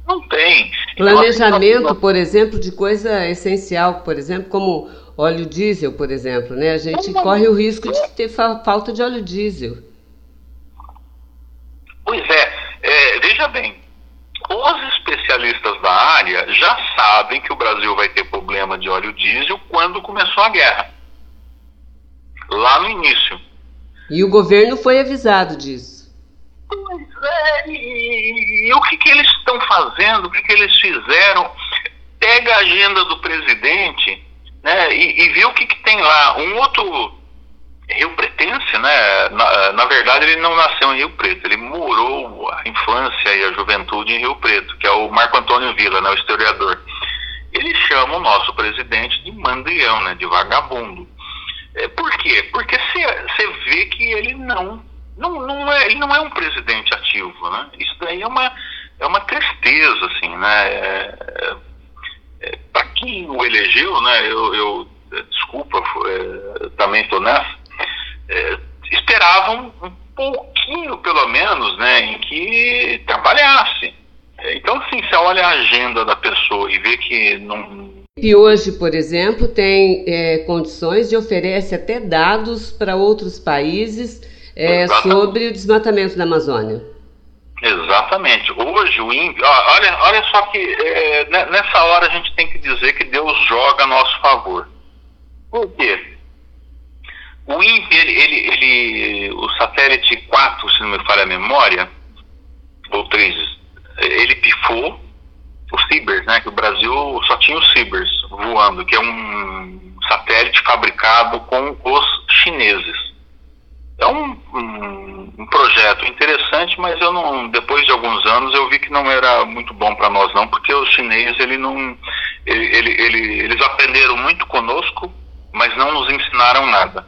não tem. Planejamento, por exemplo, de coisa essencial, por exemplo, como óleo diesel, por exemplo, né? A gente corre o risco de ter fa falta de óleo diesel. Pois é, é, veja bem, os especialistas da área já sabem que o Brasil vai ter problema de óleo diesel quando começou a guerra. Lá no início. E o governo foi avisado disso. Pois é, e, e o que, que eles estão fazendo, o que, que eles fizeram? Pega a agenda do presidente né, e, e vê o que, que tem lá. Um outro Rio Pretense, né? Na, na, verdade, ele não nasceu em Rio Preto, ele morou a infância e a juventude em Rio Preto, que é o Marco Antônio Vila, né, o historiador. Ele chama o nosso presidente de mandrião, né, de vagabundo. É, por quê? Porque você vê que ele não não, não é, ele não é um presidente ativo, né? Isso daí é uma, é uma tristeza, assim, né? É, é, é Para quem o elegeu, né? Eu, eu desculpa, é, também estou nessa. É, esperavam um pouquinho, pelo menos, né? Em que trabalhasse. Então, assim, você olha a agenda da pessoa e vê que não e hoje, por exemplo, tem é, condições de oferece até dados para outros países é, sobre o desmatamento da Amazônia. Exatamente. Hoje o INPE, olha, olha só que é, né, nessa hora a gente tem que dizer que Deus joga a nosso favor. Por quê? O INPE, ele, ele, ele, o satélite 4, se não me falha a memória, ou 3, ele pifou o Cibers, né? Que o Brasil só tinha o Cibers voando, que é um satélite fabricado com os chineses. É um, um, projeto interessante, mas eu não, depois de alguns anos eu vi que não era muito bom para nós não, porque os chineses ele não, ele, ele, ele, eles aprenderam muito conosco, mas não nos ensinaram nada.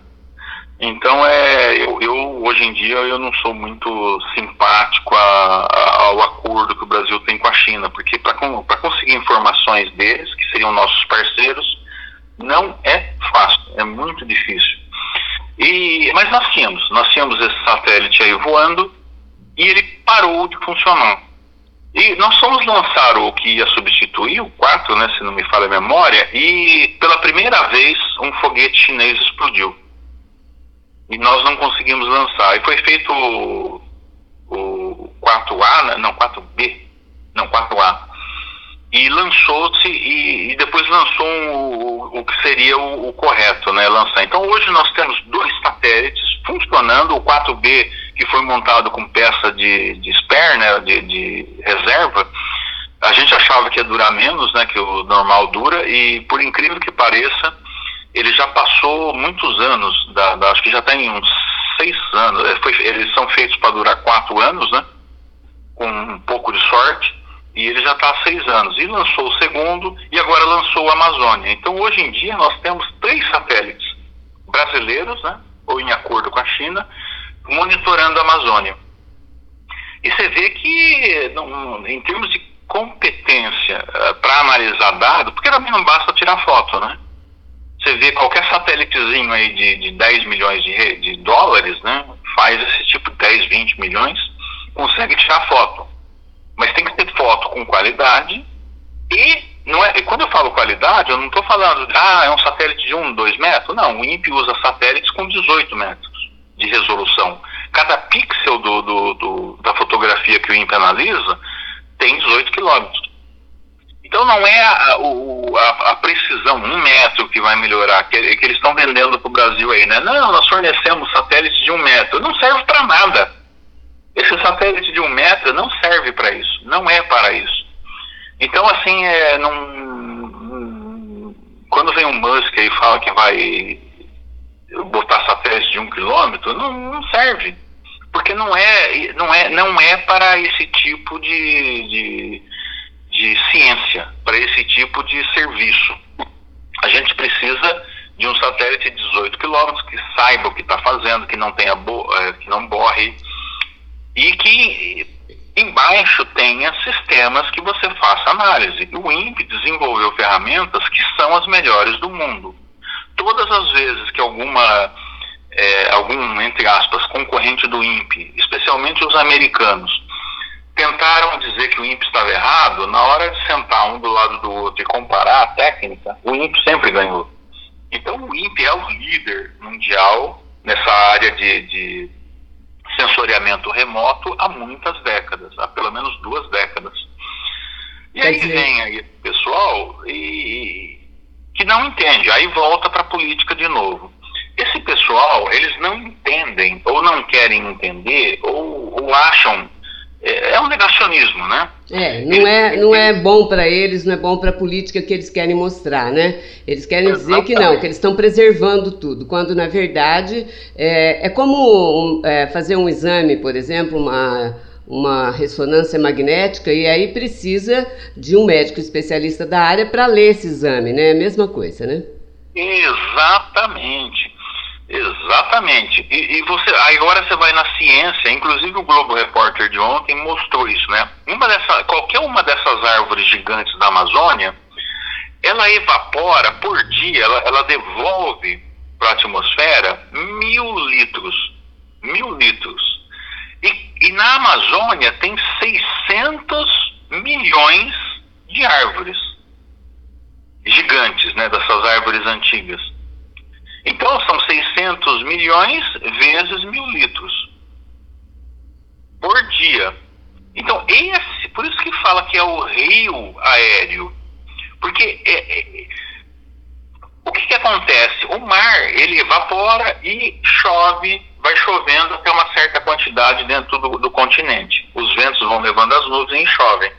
Então é eu, eu, hoje em dia eu não sou muito simpático a, a, ao acordo que o Brasil tem com a China, porque para conseguir informações deles, que seriam nossos parceiros, não é fácil, é muito difícil. E, mas nós tínhamos, nós tínhamos esse satélite aí voando e ele parou de funcionar. E nós fomos lançar o que ia substituir, o 4, né, se não me falha a memória, e pela primeira vez um foguete chinês explodiu. E nós não conseguimos lançar. E foi feito o, o 4A, né, não, 4B, não, 4A. E lançou-se, e, e, depois lançou o, o que seria o, o correto, né, lançar. Então hoje nós temos dois satélites funcionando, o 4B que foi montado com peça de, de spare, né, de, de reserva, a gente achava que ia durar menos, né, que o normal dura, e por incrível que pareça, ele já passou muitos anos, da, da, acho que já tem uns seis anos, é, foi, eles são feitos para durar quatro anos, né, com um pouco de sorte, e ele já está há seis anos. E lançou o segundo, e agora lançou o Amazônia. Então, hoje em dia, nós temos três satélites brasileiros, né, ou em acordo com a China, monitorando a Amazônia. E você vê que, não, em termos de competência uh, para analisar dados, porque também não basta tirar foto, né? Você vê qualquer satélitezinho aí de, de 10 milhões de, de dólares, né? Faz esse tipo de 10, 20 milhões, consegue tirar foto. Mas tem que ter foto com qualidade e não é, quando eu falo qualidade, eu não estou falando, ah, é um satélite de 1, 2 metros. Não, o INPE usa satélites com 18 metros de resolução. Cada pixel do, do, do, da fotografia que o INPE analisa tem 18 quilômetros. Então não é a, o, a, a, precisão, um metro que vai melhorar, que, que eles estão vendendo para o Brasil aí, né? Não, nós fornecemos satélites de um metro. Não serve para nada. Esse satélite de um metro não serve para isso. Não é para isso. Então, assim, é, não, quando vem um Musk e fala que vai botar satélite de um quilômetro, não, não serve. Porque não é, não, é, não é para esse tipo de, de, de ciência, para esse tipo de serviço. A gente precisa de um satélite de 18 quilômetros que saiba o que está fazendo, que não tenha é, que não borre e que embaixo tenha sistemas que você faça análise. O INPE desenvolveu ferramentas que são as melhores do mundo todas as vezes que alguma, é, algum, entre aspas, concorrente do INPE, especialmente os americanos, tentaram dizer que o INPE estava errado, na hora de sentar um do lado do outro e comparar a técnica, o INPE sempre ganhou. Então o INPE é o líder mundial nessa área de, de sensoriamento remoto há muitas décadas, há pelo menos duas décadas. E aí vem aí pessoal e, que não entende, aí volta para a política de novo. Esse pessoal, eles não entendem, ou não querem entender, ou, ou acham. É, é, um negacionismo, né? É, não é, não é bom para eles, não é bom para a política que eles querem mostrar, né? Eles querem dizer que não, que eles estão preservando tudo, quando na verdade é, é como é, fazer um exame, por exemplo, uma uma ressonância magnética e aí precisa de um médico especialista da área para ler esse exame, né? É a mesma coisa, né? Exatamente. Exatamente. E, e, você agora você vai na ciência, inclusive o Globo Repórter de ontem mostrou isso, né? Uma dessa, qualquer uma dessas árvores gigantes da Amazônia, ela evapora por dia, ela, ela devolve para a atmosfera mil litros, mil litros e, e na Amazônia tem 600 milhões de árvores gigantes, né, dessas árvores antigas. Então são 600 milhões vezes mil litros por dia. Então esse, por isso que fala que é o rio aéreo, porque é, é, o que, que acontece? O mar ele evapora e chove vai chovendo até uma certa quantidade dentro do, do continente. Os ventos vão levando as nuvens e chovem.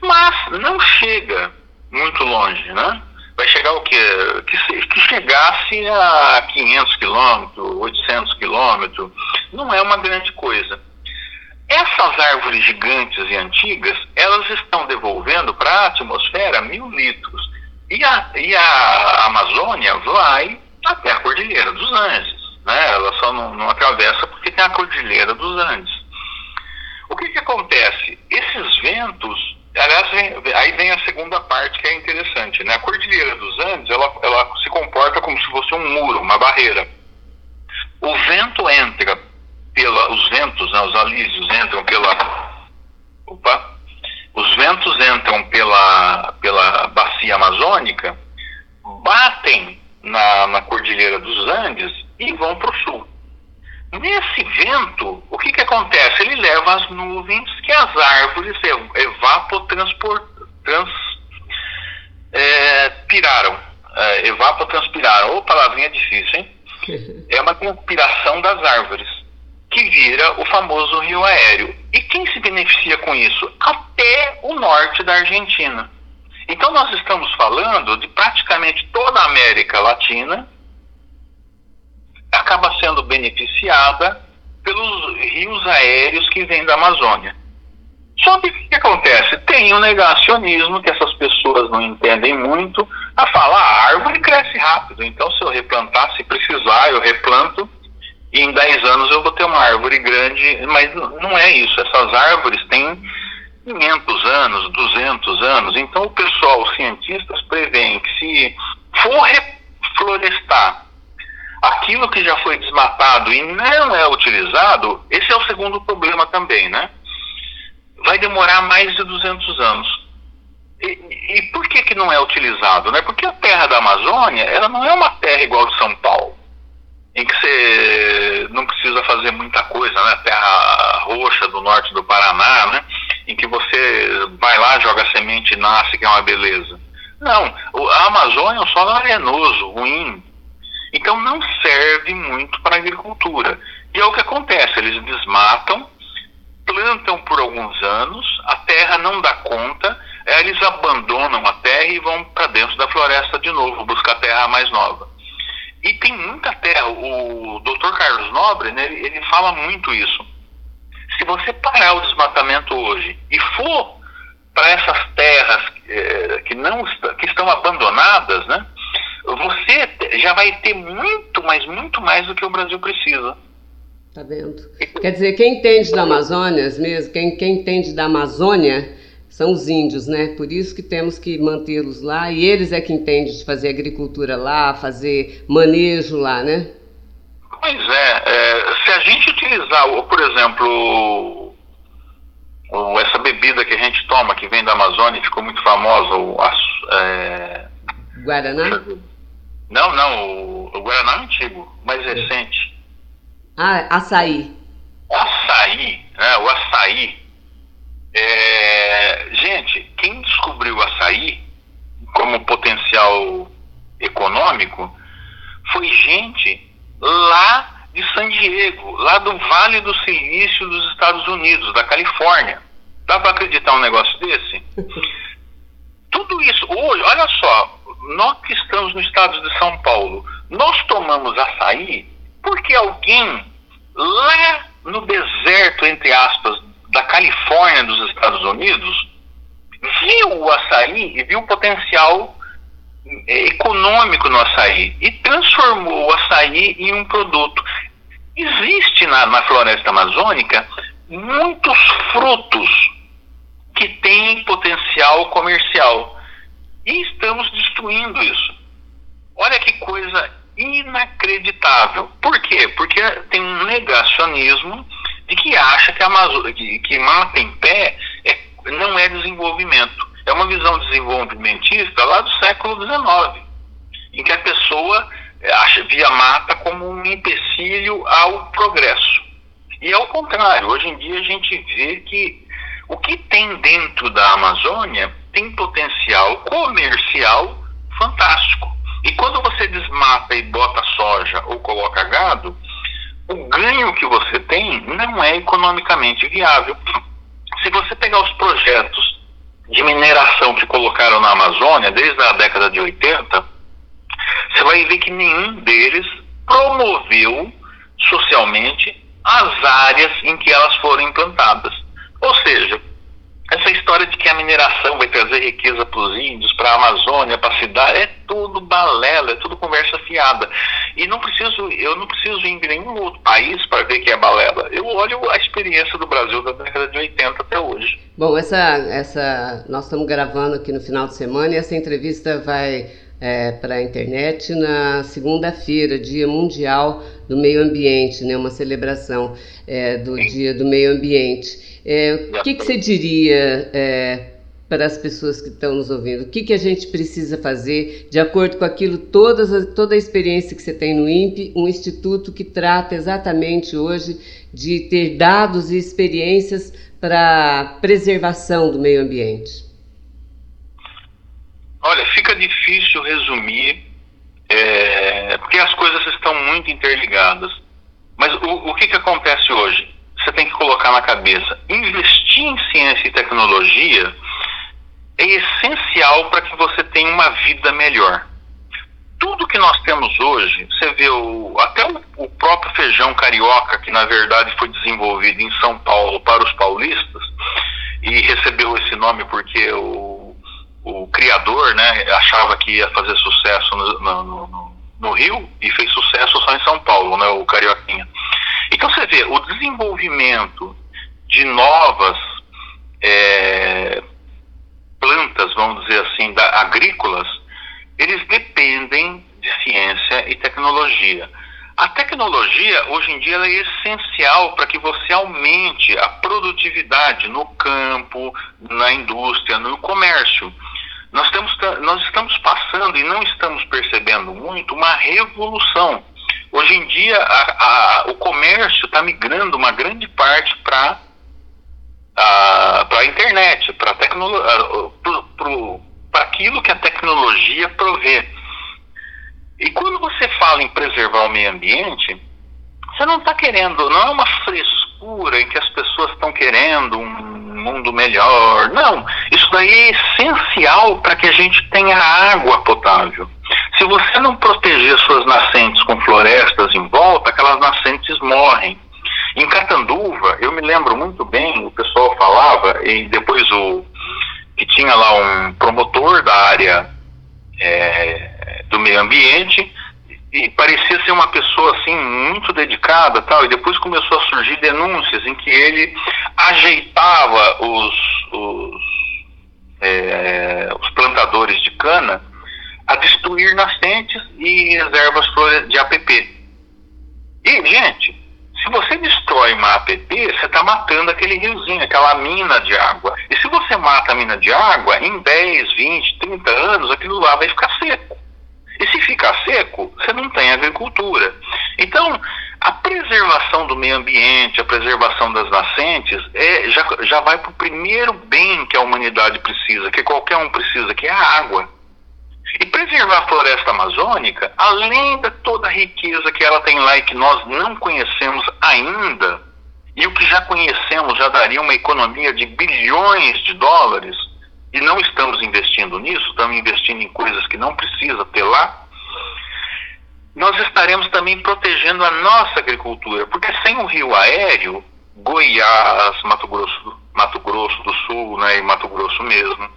Mas não chega muito longe, né? vai chegar o quê? Que, que chegasse a 500 quilômetros, 800 quilômetros, não é uma grande coisa. Essas árvores gigantes e antigas, elas estão devolvendo para a atmosfera mil litros. E a, e a Amazônia vai até a Cordilheira dos Andes. Né? Ela só não, não atravessa porque tem a Cordilheira dos Andes. O que, que acontece? Esses ventos aliás, vem, aí vem a segunda parte que é interessante, né? A Cordilheira dos Andes, ela, ela se comporta como se fosse um muro, uma barreira. O vento entra pela, os ventos, né, os alísios entram pela, opa, os ventos entram pela, pela bacia amazônica, batem na, na Cordilheira dos Andes e vão para o sul. Nesse vento, o que, que acontece? Ele leva as nuvens que as árvores evapotranspiraram. É, é, evapotranspiraram. Ô, palavrinha difícil, hein? É uma transpiração das árvores, que vira o famoso rio aéreo. E quem se beneficia com isso? Até o norte da Argentina. Então, nós estamos falando de praticamente toda a América Latina acaba sendo beneficiada pelos rios aéreos que vêm da Amazônia. Só que o que acontece? Tem um negacionismo que essas pessoas não entendem muito, a falar, a árvore cresce rápido, então se eu replantar, se precisar, eu replanto, e em 10 anos eu vou ter uma árvore grande, mas não é isso, essas árvores têm 500 anos, 200 anos, então o pessoal, os cientistas, prevêem que se for reflorestar aquilo que já foi desmatado e não é utilizado, esse é o segundo problema também, né? Vai demorar mais de 200 anos. E, e por que, que não é utilizado? Né? Porque a terra da Amazônia, ela não é uma terra igual de São Paulo, em que você não precisa fazer muita coisa, né? Terra roxa do norte do Paraná, né? Em que você vai lá, joga semente e nasce, que é uma beleza. Não, a Amazônia é um solo arenoso, ruim, então não serve muito para a agricultura. E é o que acontece, eles desmatam, plantam por alguns anos, a terra não dá conta, eles abandonam a terra e vão para dentro da floresta de novo, buscar terra mais nova. E tem muita terra, o Dr. Carlos Nobre, né, ele, ele fala muito isso. Se você parar o desmatamento hoje e for para essas terras eh, que não que estão abandonadas, né, você já vai ter muito, mas muito mais do que o Brasil precisa. Tá vendo? Quer dizer, quem entende da Amazônia mesmo, quem, quem entende da Amazônia são os índios, né? Por isso que temos que mantê-los lá e eles é que entendem de fazer agricultura lá, fazer manejo lá, né? Pois é, é se a gente utilizar, por exemplo, essa bebida que a gente toma, que vem da Amazônia, ficou muito famosa, o, é... Guaraná? Não, não, o, o Guaraná é antigo, mais recente. Ah, açaí. Açaí, né? O açaí. É... Gente, quem descobriu o açaí como potencial econômico foi gente lá de San Diego, lá do Vale do Silício dos Estados Unidos, da Califórnia. Dá para acreditar um negócio desse? Tudo isso, hoje, olha só, nós que estamos no estado de São Paulo, nós tomamos açaí porque alguém lá no deserto, entre aspas, da Califórnia dos Estados Unidos, viu o açaí e viu o potencial é, econômico no açaí e transformou o açaí em um produto. Existe na, na floresta amazônica muitos frutos que têm potencial comercial e estamos destruindo isso. Olha que coisa inacreditável. Por quê? Porque tem um negacionismo de que acha que, Amazônia, que, que mata em pé é, não é desenvolvimento. É uma visão desenvolvimentista lá do século XIX, em que a pessoa é, acha, via mata como um empecilho ao progresso. E ao contrário, hoje em dia a gente vê que o que tem dentro da Amazônia tem potencial comercial fantástico. E quando você desmata e bota soja ou coloca gado, o ganho que você tem não é economicamente viável. Se você pegar os projetos de mineração que colocaram na Amazônia desde a década de 80, você vai ver que nenhum deles promoveu socialmente as áreas em que elas foram implantadas. Ou seja, essa história de que a mineração vai trazer riqueza para os índios, para a Amazônia, para a cidade, é tudo balela, é tudo conversa fiada. E não preciso, eu não preciso ir em nenhum outro país para ver que é balela. Eu olho a experiência do Brasil da década de 80 até hoje. Bom, essa, essa, nós estamos gravando aqui no final de semana e essa entrevista vai é, para a internet na segunda-feira, Dia Mundial do Meio Ambiente, né, uma celebração é, do Dia do Meio Ambiente. É, o que, que, você diria é, para as pessoas que estão nos ouvindo? O que, que a gente precisa fazer de acordo com aquilo, todas, toda a experiência que você tem no INPE, um instituto que trata exatamente hoje de ter dados e experiências para preservação do meio ambiente? Olha, fica difícil resumir, é, porque as coisas estão muito interligadas. Mas o, o que, que acontece hoje? Você tem que colocar na cabeça: investir em ciência e tecnologia é essencial para que você tenha uma vida melhor. Tudo que nós temos hoje, você vê o, até o, o próprio feijão carioca, que na verdade foi desenvolvido em São Paulo para os paulistas, e recebeu esse nome porque o, o criador né, achava que ia fazer sucesso no, no, no, no Rio e fez sucesso só em São Paulo, né, o carioquinha. Então você vê, o desenvolvimento de novas é, plantas, vamos dizer assim, da, agrícolas, eles dependem de ciência e tecnologia. A tecnologia, hoje em dia, é essencial para que você aumente a produtividade no campo, na indústria, no comércio. Nós, temos, nós estamos passando e não estamos percebendo muito uma revolução Hoje em dia, a, a, o comércio está migrando uma grande parte para a internet, para aquilo que a tecnologia provê. E quando você fala em preservar o meio ambiente, você não está querendo, não é uma frescura em que as pessoas estão querendo um mundo melhor. Não, isso daí é essencial para que a gente tenha água potável. Se você não proteger suas nascentes com florestas em volta, aquelas nascentes morrem. Em Catanduva, eu me lembro muito bem, o pessoal falava, e depois o que tinha lá um promotor da área é, do meio ambiente, e parecia ser uma pessoa assim muito dedicada tal e depois começou a surgir denúncias em que ele ajeitava os, os, é, os plantadores de cana a destruir nascentes e reservas de APP. E, gente, se você destrói uma APP, você está matando aquele riozinho, aquela mina de água. E se você mata a mina de água, em 10, 20, 30 anos, aquilo lá vai ficar seco. E se ficar seco, você não tem agricultura. Então, a preservação do meio ambiente, a preservação das nascentes, é, já, já vai para o primeiro bem que a humanidade precisa, que qualquer um precisa, que é a água. E preservar a floresta amazônica, além de toda a riqueza que ela tem lá e que nós não conhecemos ainda, e o que já conhecemos já daria uma economia de bilhões de dólares, e não estamos investindo nisso, estamos investindo em coisas que não precisa ter lá, nós estaremos também protegendo a nossa agricultura, porque sem o rio aéreo, Goiás, Mato Grosso, Mato Grosso do Sul né, e Mato Grosso mesmo,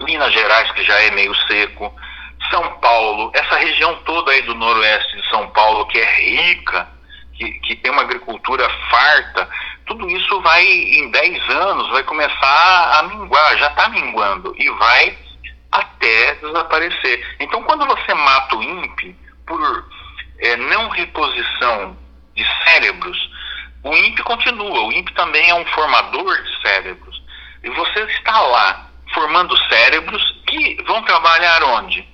Minas Gerais, que já é meio seco, São Paulo, essa região toda aí do noroeste de São Paulo, que é rica, que, que tem uma agricultura farta, tudo isso vai, em 10 anos, vai começar a minguar, já está minguando, e vai até desaparecer. Então, quando você mata o INPE por é, não reposição de cérebros, o INPE continua. O INPE também é um formador de cérebros. E você está lá formando cérebros que vão trabalhar onde?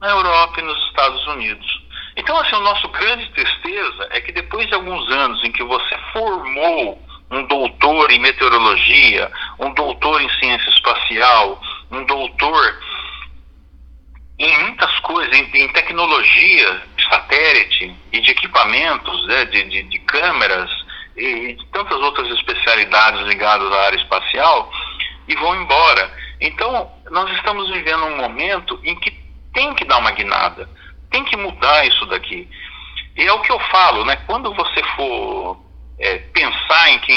Na Europa e nos Estados Unidos. Então, assim, o nosso grande tristeza é que depois de alguns anos em que você formou um doutor em meteorologia, um doutor em ciência espacial, um doutor em muitas coisas, em, em tecnologia de satélite e de equipamentos, né, de, de, de câmeras e de tantas outras especialidades ligadas à área espacial, e vão embora. Então, nós estamos vivendo um momento em que tem que dar uma guinada, tem que mudar isso daqui. E é o que eu falo, né? Quando você for é, pensar em que,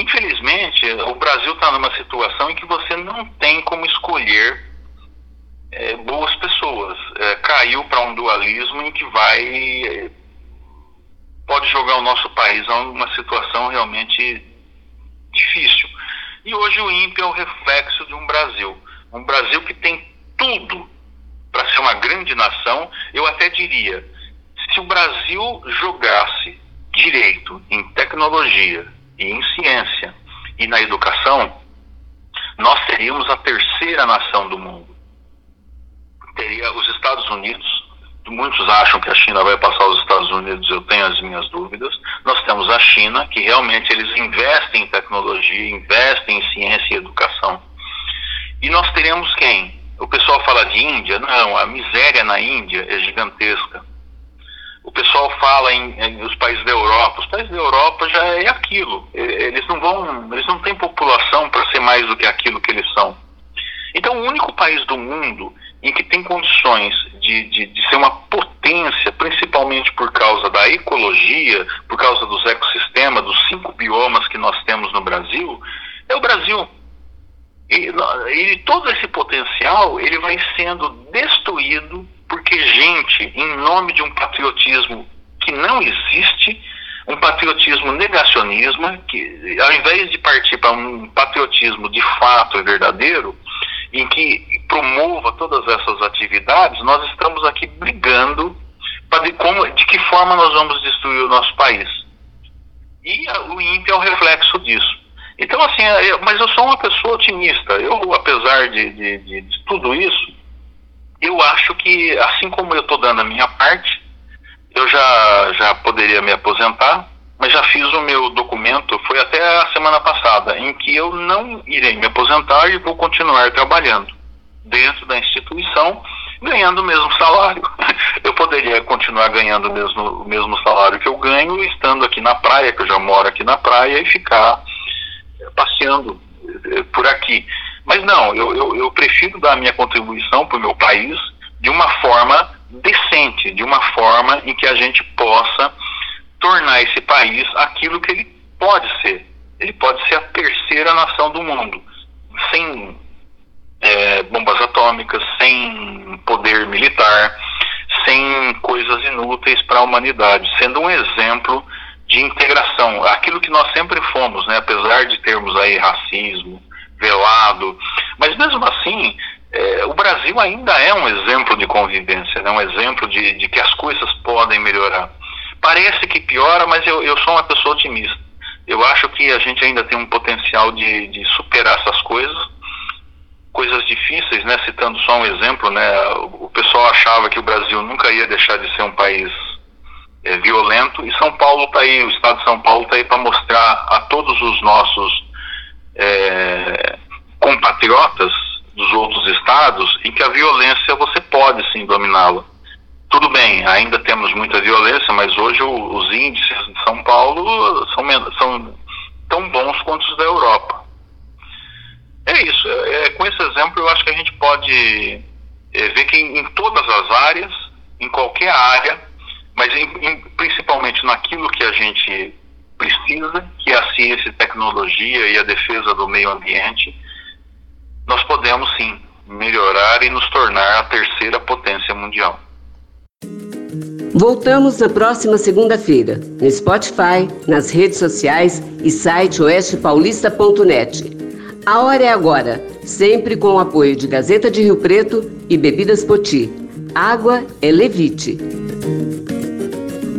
infelizmente, o Brasil está numa situação em que você não tem como escolher é, boas pessoas. É, caiu para um dualismo em que vai. É, pode jogar o nosso país a uma situação realmente difícil. E hoje o INPE é o reflexo de um Brasil. Um Brasil que tem tudo para ser uma grande nação. Eu até diria, se o Brasil jogasse direito em tecnologia e em ciência e na educação, nós seríamos a terceira nação do mundo. Teria os Estados Unidos, muitos acham que a China vai passar os Estados Unidos, eu tenho as minhas dúvidas. Nós temos a China, que realmente eles investem em tecnologia, investem em ciência e educação. E nós teremos quem? O pessoal fala de Índia, não, a miséria na Índia é gigantesca. O pessoal fala em, em os países da Europa, os países da Europa já é aquilo. Eles não vão, eles não têm população para ser mais do que aquilo que eles são. Então, o único país do mundo em que tem condições de, de, de, ser uma potência, principalmente por causa da ecologia, por causa dos ecossistemas, dos cinco biomas que nós temos no Brasil, é o Brasil. E, e todo esse potencial ele vai sendo destruído porque gente, em nome de um patriotismo que não existe, um patriotismo negacionismo, que ao invés de partir para um patriotismo de fato e verdadeiro, em que promova todas essas atividades, nós estamos aqui brigando para de, como, de que forma nós vamos destruir o nosso país. E a, o INPE é o reflexo disso. Então, assim, eu, mas eu sou uma pessoa otimista. Eu, apesar de, de, de, de tudo isso, eu acho que, assim como eu estou dando a minha parte, eu já, já poderia me aposentar, mas já fiz o meu documento, foi até a semana passada, em que eu não irei me aposentar e vou continuar trabalhando dentro da instituição, ganhando o mesmo salário. Eu poderia continuar ganhando o mesmo, o mesmo salário que eu ganho, estando aqui na praia, que eu já moro aqui na praia, e ficar passeando eh, por aqui. Mas não, eu, eu, eu prefiro dar minha contribuição para o meu país de uma forma decente, de uma forma em que a gente possa tornar esse país aquilo que ele pode ser. Ele pode ser a terceira nação do mundo, sem é, bombas atômicas, sem poder militar, sem coisas inúteis para a humanidade, sendo um exemplo de integração, aquilo que nós sempre fomos, né? apesar de termos aí racismo, velado. Mas mesmo assim, é, o Brasil ainda é um exemplo de convivência, né? um exemplo de, de que as coisas podem melhorar. Parece que piora, mas eu, eu sou uma pessoa otimista. Eu acho que a gente ainda tem um potencial de, de superar essas coisas, coisas difíceis, né? Citando só um exemplo, né? O pessoal achava que o Brasil nunca ia deixar de ser um país é, violento e São Paulo está aí, o Estado de São Paulo está aí para mostrar a todos os nossos é, compatriotas dos outros estados em que a violência você pode sim dominá-la. Tudo bem, ainda temos muita violência, mas hoje o, os índices de São Paulo são, são tão bons quanto os da Europa. É isso, é, é, com esse exemplo eu acho que a gente pode é, ver que em, em, todas as áreas, em qualquer área, mas em, em, principalmente naquilo que a gente precisa, que é a ciência e tecnologia e a defesa do meio ambiente, nós podemos sim melhorar e nos tornar a terceira potência mundial. Voltamos na próxima segunda-feira, no Spotify, nas redes sociais e site oestepaulista.net. A hora é agora, sempre com o apoio de Gazeta de Rio Preto e Bebidas Poti. Água é Levite.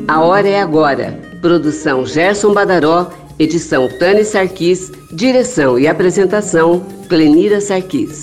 A hora é agora. Produção Gerson Badaró, edição Tânia Sarquis, direção e apresentação Clenira Sarquis.